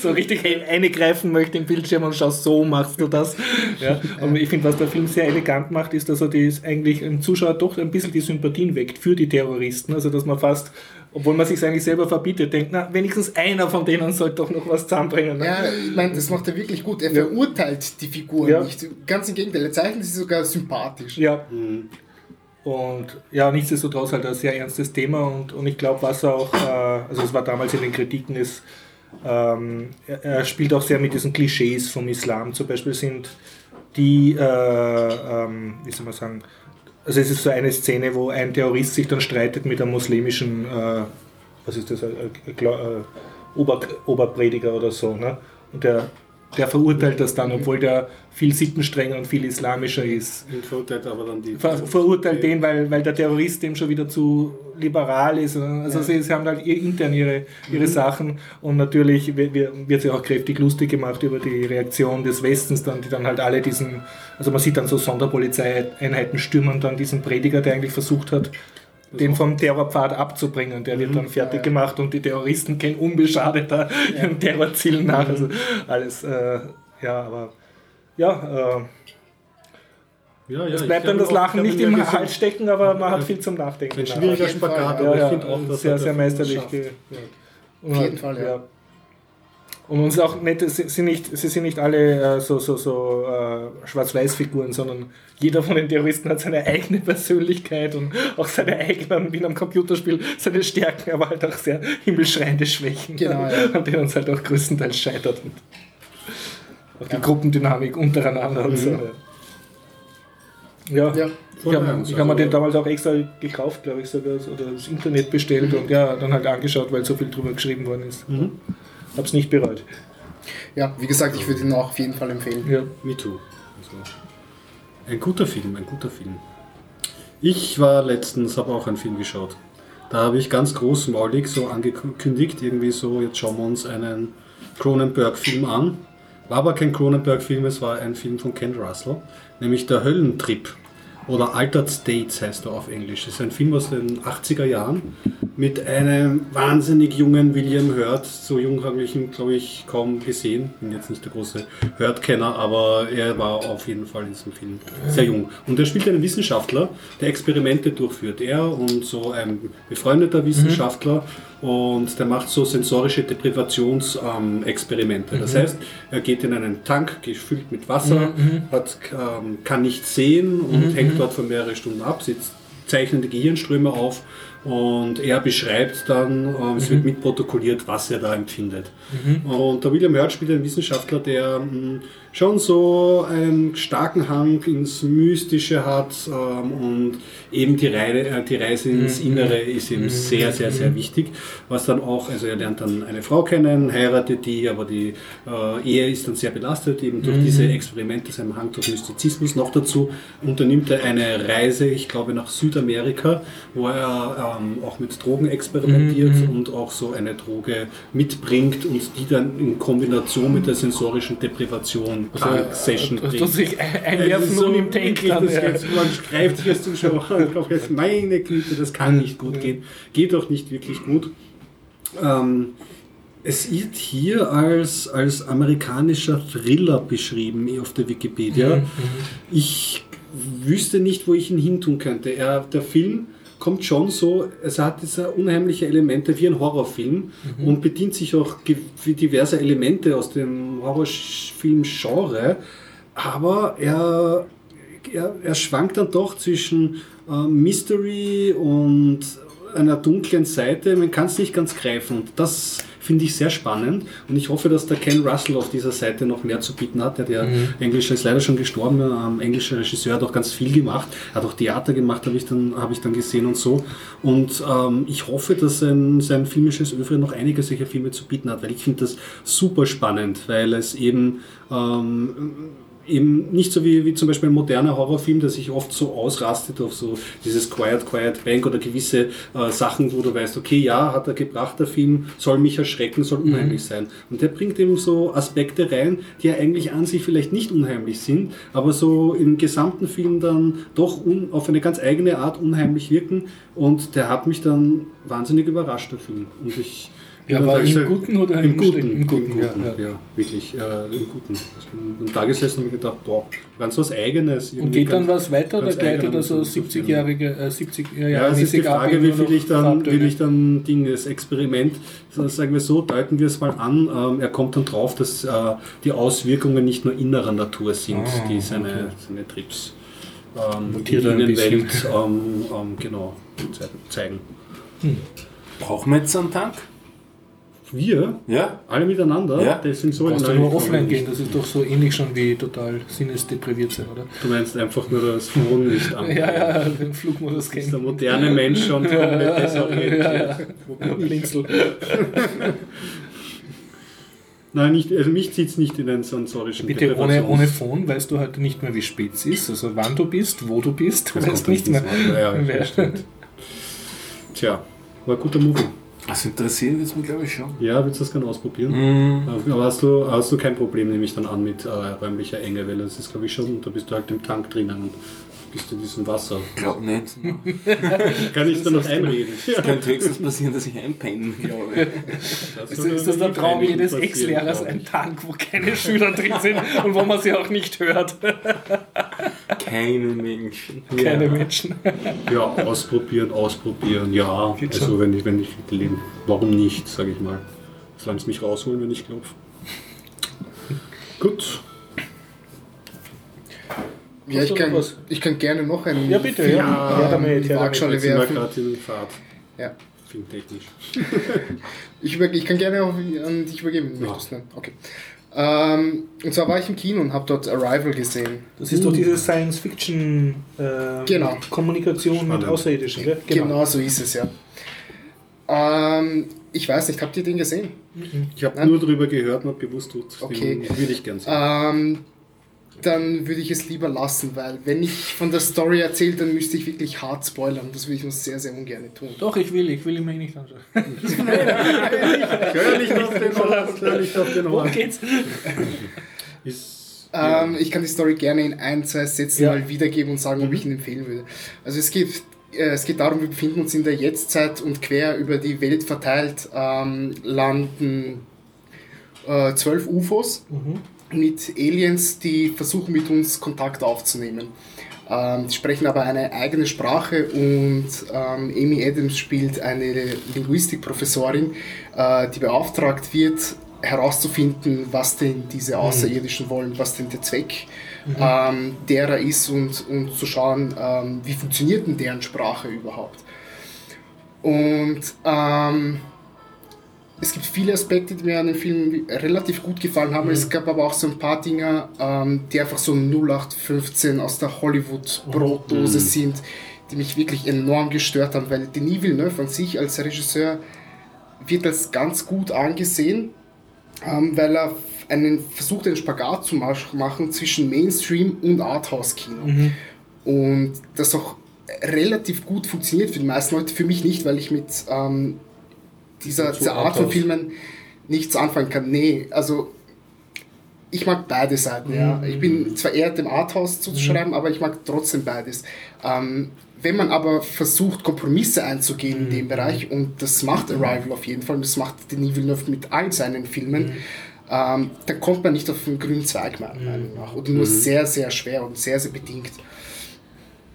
so richtig eingreifen möchte im Bildschirm und schau, so machst du das. Ja. Und ich finde, was der Film sehr elegant macht, ist, dass er das eigentlich im Zuschauer doch ein bisschen die Sympathien weckt für die Terroristen. Also, dass man fast, obwohl man sich eigentlich selber verbietet, denkt, na, wenigstens einer von denen sollte doch noch was zusammenbringen. Ne? Ja, ich meine, das macht er wirklich gut. Er verurteilt die Figuren Ja. nicht. Ganz im Gegenteil, er zeichnet sie sogar sympathisch. Ja. Und ja, nichtsdestotrotz halt ein sehr ernstes Thema und, und ich glaube, was auch, äh, also es war damals in den Kritiken, ist, ähm, er, er spielt auch sehr mit diesen Klischees vom Islam. Zum Beispiel sind die, äh, ähm, wie soll man sagen, also es ist so eine Szene, wo ein Terrorist sich dann streitet mit einem muslimischen, äh, was ist das, äh, äh, äh, Ober, Oberprediger oder so, ne? Und der, der verurteilt das dann, obwohl der viel sittenstrenger und viel islamischer ist Und verurteilt aber dann die. ver verurteilt den, weil, weil der Terrorist dem schon wieder zu liberal ist. Also sie, sie haben halt ihr- intern ihre, ihre Sachen und natürlich wird, wird wird sich auch kräftig lustig gemacht über die Reaktion des Westens, dann, die dann halt alle diesen, also man sieht dann so Sonderpolizeieinheiten stürmen dann diesen Prediger, der eigentlich versucht hat, den vom Terrorpfad abzubringen. Der wird dann fertig gemacht und die Terroristen gehen unbeschadeter ihren Terrorzielen nach. Also alles, äh, ja, aber ja, äh, Ja, ja, es bleibt dann das Lachen nicht im gesehen. Hals stecken, aber man hat viel zum Nachdenken. Ein schwieriger Spagat, ja. aber ja, ich finde auch, dass sehr, sehr meisterlich. Auf jeden Fall, ja. Und uns auch nicht, sie sind nicht, sie sind nicht alle äh, so, so, so äh, Schwarz-Weiß-Figuren, sondern jeder von den Terroristen hat seine eigene Persönlichkeit und auch seine eigenen, wie in einem Computerspiel, seine Stärken, aber halt auch sehr himmelschreiende Schwächen, Genau, ja. an denen es halt auch größtenteils scheitert. Und auch die Gruppendynamik untereinander und so. Ja, Ja. ich habe Ja, ich hab mir also- den damals auch extra gekauft, glaube ich, sogar, oder das Internet bestellt und ja, dann halt angeschaut, weil so viel drüber geschrieben worden ist. Mhm. Hab's nicht bereut. ja, wie gesagt, ich würde ihn auch auf jeden Fall empfehlen. Ja. Me too. Also, ein guter Film, ein guter Film. Ich war letztens, habe auch einen Film geschaut. Da habe ich ganz großmaulig so angekündigt, irgendwie so, jetzt schauen wir uns einen Cronenberg-Film an. War aber kein Cronenberg-Film, es war ein Film von Ken Russell, nämlich Der Höllentrip. Oder Altered States heißt er auf Englisch. Es ist ein Film aus den 80er Jahren mit einem wahnsinnig jungen William Hurt. So jung habe ich ihn, glaube ich, kaum gesehen. Bin jetzt nicht der große Hurt-Kenner, aber er war auf jeden Fall in diesem Film sehr jung. Und er spielt einen Wissenschaftler, der Experimente durchführt. Er und so ein befreundeter Wissenschaftler und der macht so sensorische Deprivationsexperimente. Das heißt, er geht in einen Tank gefüllt mit Wasser, hat, ähm, kann nicht sehen und hängt dort für mehrere Stunden ab, sitzt zeichnet die Gehirnströme auf und er beschreibt dann, ähm, es wird mitprotokolliert, was er da empfindet. Und der William Hurt spielt einen Wissenschaftler, der mh, schon so einen starken Hang ins Mystische hat ähm, und eben die, Reise, äh, die Reise ins Innere ist ihm sehr, sehr, sehr wichtig. Was dann auch, also er lernt dann eine Frau kennen, heiratet die, aber die äh, Ehe ist dann sehr belastet, eben durch diese Experimente, seinem Hang durch Mystizismus. Noch dazu unternimmt er eine Reise, ich glaube, nach Südamerika, wo er ähm, auch mit Drogen experimentiert und auch so eine Droge mitbringt und die dann in Kombination mit der sensorischen Deprivation Punk-Session Das bringt. sich ein- einwerfen Also und im Tank dann. das Ja. jetzt, man greift sich als Zuschauer und kauft jetzt, meine Güte, das kann nicht gut gehen. Geht auch nicht wirklich gut. Ähm, es wird hier als, als amerikanischer Thriller beschrieben eh auf der Wikipedia. Ich wüsste nicht, wo ich ihn hintun könnte. Er, der Film kommt schon so, es hat diese unheimliche Elemente wie ein Horrorfilm Mhm. und bedient sich auch ge- wie diverse Elemente aus dem Horrorfilm-Genre, aber er, er, er schwankt dann doch zwischen äh, Mystery und einer dunklen Seite. Man kann es nicht ganz greifen und das finde ich sehr spannend und ich hoffe, dass der Ken Russell auf dieser Seite noch mehr zu bieten hat. Der, der Englische ist leider schon gestorben, ähm, englischer Regisseur hat auch ganz viel gemacht, hat auch Theater gemacht, habe ich, dann- habe ich dann gesehen und so. Und ähm, ich hoffe, dass sein, sein filmisches Övre noch einige solcher Filme zu bieten hat, weil ich finde das super spannend, weil es eben ähm, eben nicht so wie, wie zum Beispiel ein moderner Horrorfilm, der sich oft so ausrastet auf so dieses Quiet, Quiet Bank oder gewisse äh, Sachen, wo du weißt, okay, ja, hat er gebracht, der Film, soll mich erschrecken, soll unheimlich sein. Und der bringt eben so Aspekte rein, die ja eigentlich an sich vielleicht nicht unheimlich sind, aber so im gesamten Film dann doch un, auf eine ganz eigene Art unheimlich wirken. Und der hat mich dann wahnsinnig überrascht, der Film. Und ich Ja, dann im Guten oder im im Guten? Schlechten? Im Guten, ja, ja. ja, wirklich, äh, im Guten. Bin da gesessen und mir gedacht, boah, ganz was Eigenes. Und geht dann was weiter oder gleitet er so zu- 70-jährige, äh, 70 Ja, Jahre es ist die ab Frage, und wie viel ich dann, Farbtöne? will ich dann Ding, das Experiment, sagen wir so, deuten wir es mal an. Ähm, er kommt dann drauf, dass äh, die Auswirkungen nicht nur innerer Natur sind, Ah, die seine, seine Trips ähm, die er bisschen. Innenwelt ähm, ähm, genau, ze- zeigen. Brauchen wir jetzt einen Tank? Wir, Ja? alle miteinander, Ja. das sind so Du in ja nur offline gehen, das ist doch so ähnlich schon wie total sinnesdepriviert sein, oder? Du meinst einfach nur das Phone nicht an. Ja, ja, den Flugmodus Ist der kennen. moderne Mensch schon komplett desorientiert. Ja, ja. Blinzel. Nein, nicht, also mich zieht es nicht in einen sensorischen Bitte ohne, ohne Phone weißt du heute nicht mehr, wie spät es ist, also wann du bist, wo du bist, du Das weißt kommt nicht mehr. Wort. Ja, ja. Tja, war ein guter Movie. Das interessiert jetzt mich, glaube ich, schon. Ja, willst du das gerne ausprobieren? Mhm. Aber hast du, hast du kein Problem, nehme ich dann an, mit äh, räumlicher Enge, weil das ist, glaube ich, schon, da bist du halt im Tank drinnen bist in diesem Wasser. Glaub nicht. Kann ich da noch einreden? Es könnte höchstens passieren, dass ich einpenne, glaube ich. Ist, ist das der Traum jedes Ex-Lehrers, ein Tank, wo keine Schüler drin sind und wo man sie auch nicht hört? Keine Menschen. Keine Ja. Menschen. Ja, ausprobieren, ausprobieren, ja. Geht Also schon. wenn ich, wenn ich leben, warum nicht, sage ich mal. Solange es mich rausholen, wenn ich klopfe. Gut. Ja, ich kann, ich kann gerne noch einen Ja, bitte, ja. Film, Ja, damit, ähm, ja, Waagschale Jetzt werfen. gerade in Fahrt. Ja. Filmtechnisch. Ich, über, ich kann gerne auch an dich übergeben, Ja. möchtest. Ne? Okay. Ähm, und zwar war ich im Kino und habe dort Arrival gesehen. Das ist doch diese Science-Fiction äh, Genau. Mit. Außerirdischen, gell? Genau. so ist es ja. Ähm, ich weiß nicht, habt ihr den gesehen? Ich habe nur darüber gehört und habe gewusst, du, Okay. würde ich gerne sehen. Ähm, dann würde ich es lieber lassen, weil wenn ich von der Story erzähle, dann müsste ich wirklich hart spoilern. Das würde ich nur sehr, sehr ungern tun. Doch, ich will, ich will ihn mir nicht anschauen. Hör nicht auf den Horn, hör nicht auf den Worum Horn. geht's? Ist, Ähm, ich kann die Story gerne in ein, zwei Sätzen Ja. mal wiedergeben und sagen, ob ich ihn empfehlen würde. Also es geht, äh, es geht darum, wir befinden uns in der Jetztzeit und quer über die Welt verteilt ähm, landen äh, zwölf UFOs mit Aliens, die versuchen mit uns Kontakt aufzunehmen. Ähm, die sprechen aber eine eigene Sprache und ähm, Amy Adams spielt eine Linguistikprofessorin, äh, die beauftragt wird, herauszufinden, was denn diese Außerirdischen wollen, was denn der Zweck ähm, derer ist und, und zu schauen, ähm, wie funktioniert denn deren Sprache überhaupt. Und ähm, es gibt viele Aspekte, die mir an dem Film relativ gut gefallen haben. Es gab aber auch so ein paar Dinge, ähm, die einfach so 0815 aus der Hollywood-Brotdose sind, die mich wirklich enorm gestört haben, weil Denis Villeneuve an sich als Regisseur wird als ganz gut angesehen, ähm, weil er einen versucht, einen Spagat zu mach- machen zwischen Mainstream und Arthouse-Kino. Und das auch relativ gut funktioniert für die meisten Leute, für mich nicht, weil ich mit ähm, dieser, dieser Art von. Filmen nichts anfangen kann. Nee, also ich mag beide Seiten, ja. Ich bin zwar eher dem Arthouse zuzuschreiben, aber ich mag trotzdem beides. Ähm, wenn man aber versucht, Kompromisse einzugehen in dem Bereich, und das macht Arrival auf jeden Fall, und das macht Denis Villeneuve mit all seinen Filmen, ähm, dann kommt man nicht auf den grünen Zweig, meiner Meinung nach. Oder nur sehr, sehr schwer und sehr, sehr bedingt.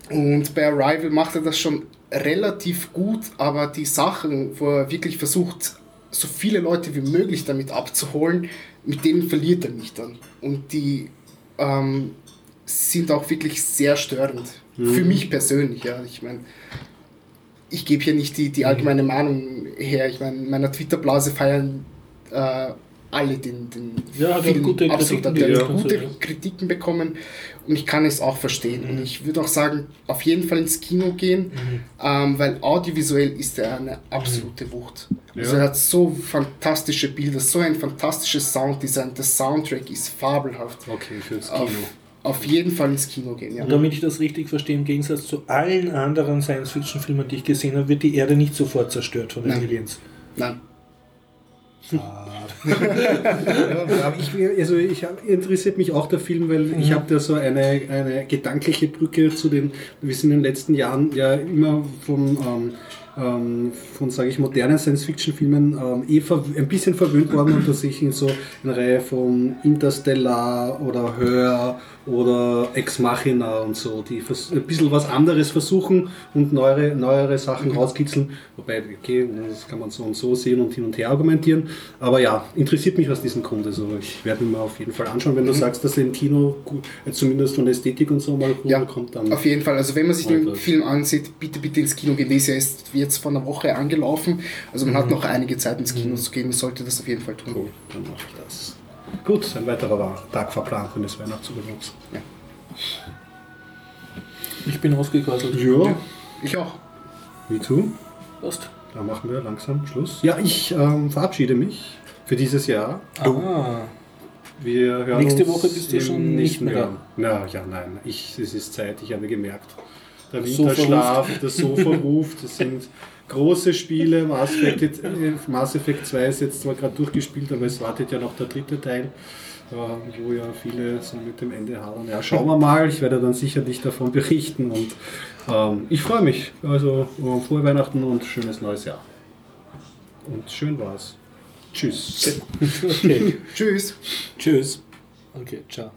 Und bei Arrival macht er das schon relativ gut, aber die Sachen, wo er wirklich versucht, so viele Leute wie möglich damit abzuholen, mit denen verliert er mich dann. Und die ähm, sind auch wirklich sehr störend. Für mich persönlich, ja. Ich meine, ich gebe hier nicht die, die allgemeine Meinung her. Ich meine, in meiner Twitter-Blase feiern äh, alle den, den Ja, Film gute absolut. Kritiken, ja. gute. Kritiken bekommen und ich kann es auch verstehen. Mhm. Und ich würde auch sagen, auf jeden Fall ins Kino gehen, ähm, weil audiovisuell ist er eine absolute Wucht. Also Ja. er hat so fantastische Bilder, so ein fantastisches Sounddesign. Der Soundtrack ist fabelhaft. Okay, fürs Auf, Kino. auf jeden Fall ins Kino gehen, ja. Und damit ich das richtig verstehe, im Gegensatz zu allen anderen Science-Fiction-Filmen, die ich gesehen habe, wird die Erde nicht sofort zerstört von den Nein. Aliens. Nein. Ja, ich, also ich hab, interessiert mich auch der Film, weil ich habe da so eine, eine gedankliche Brücke zu den, wir sind in den letzten Jahren ja immer vom, ähm, ähm, von sage ich, modernen Science-Fiction-Filmen ähm, eh ein bisschen verwöhnt worden und dass ich in so eine Reihe von Interstellar oder Hör oder Ex Machina und so, die ein bisschen was anderes versuchen und neuere, neuere Sachen rauskitzeln. Wobei, okay, das kann man so und so sehen und hin und her argumentieren. Aber ja, interessiert mich aus diesem Grund. Also ich werde mir mal auf jeden Fall anschauen, wenn du sagst, dass er im Kino äh, zumindest von der Ästhetik und so mal Ja, dann. auf jeden Fall. Also wenn man sich den. Film ansieht, bitte, bitte ins Kino gehen. Der ist jetzt vor einer Woche angelaufen. Also man hat noch einige Zeit ins Kino zu gehen. Man sollte das auf jeden Fall tun. Cool, dann mache ich das. Gut, ein weiterer Tag verplant für das Weihnachtsübergangs. Ich bin ausgequasselt. Ja, Ich auch. wie du? Passt. Dann machen wir langsam Schluss. Ja, ich ähm, verabschiede mich für dieses Jahr. Ah, Wir hören Nächste uns Woche bist du schon nicht mehr Jahr. Ja, ja, nein. Ich, es ist Zeit. Ich habe gemerkt. Der Winterschlaf, das Sofa ruft. Das sind große Spiele. Mass Effect, äh, Mass Effect 2 ist jetzt zwar gerade durchgespielt, aber es wartet ja noch der dritte Teil, äh, wo ja viele so mit dem Ende hadern. Ja, schauen wir mal. Ich werde dann sicherlich davon berichten und ähm, ich freue mich. Also äh, frohe Weihnachten und schönes neues Jahr. Und schön war's. Tschüss. okay. Tschüss. Tschüss. Okay, ciao.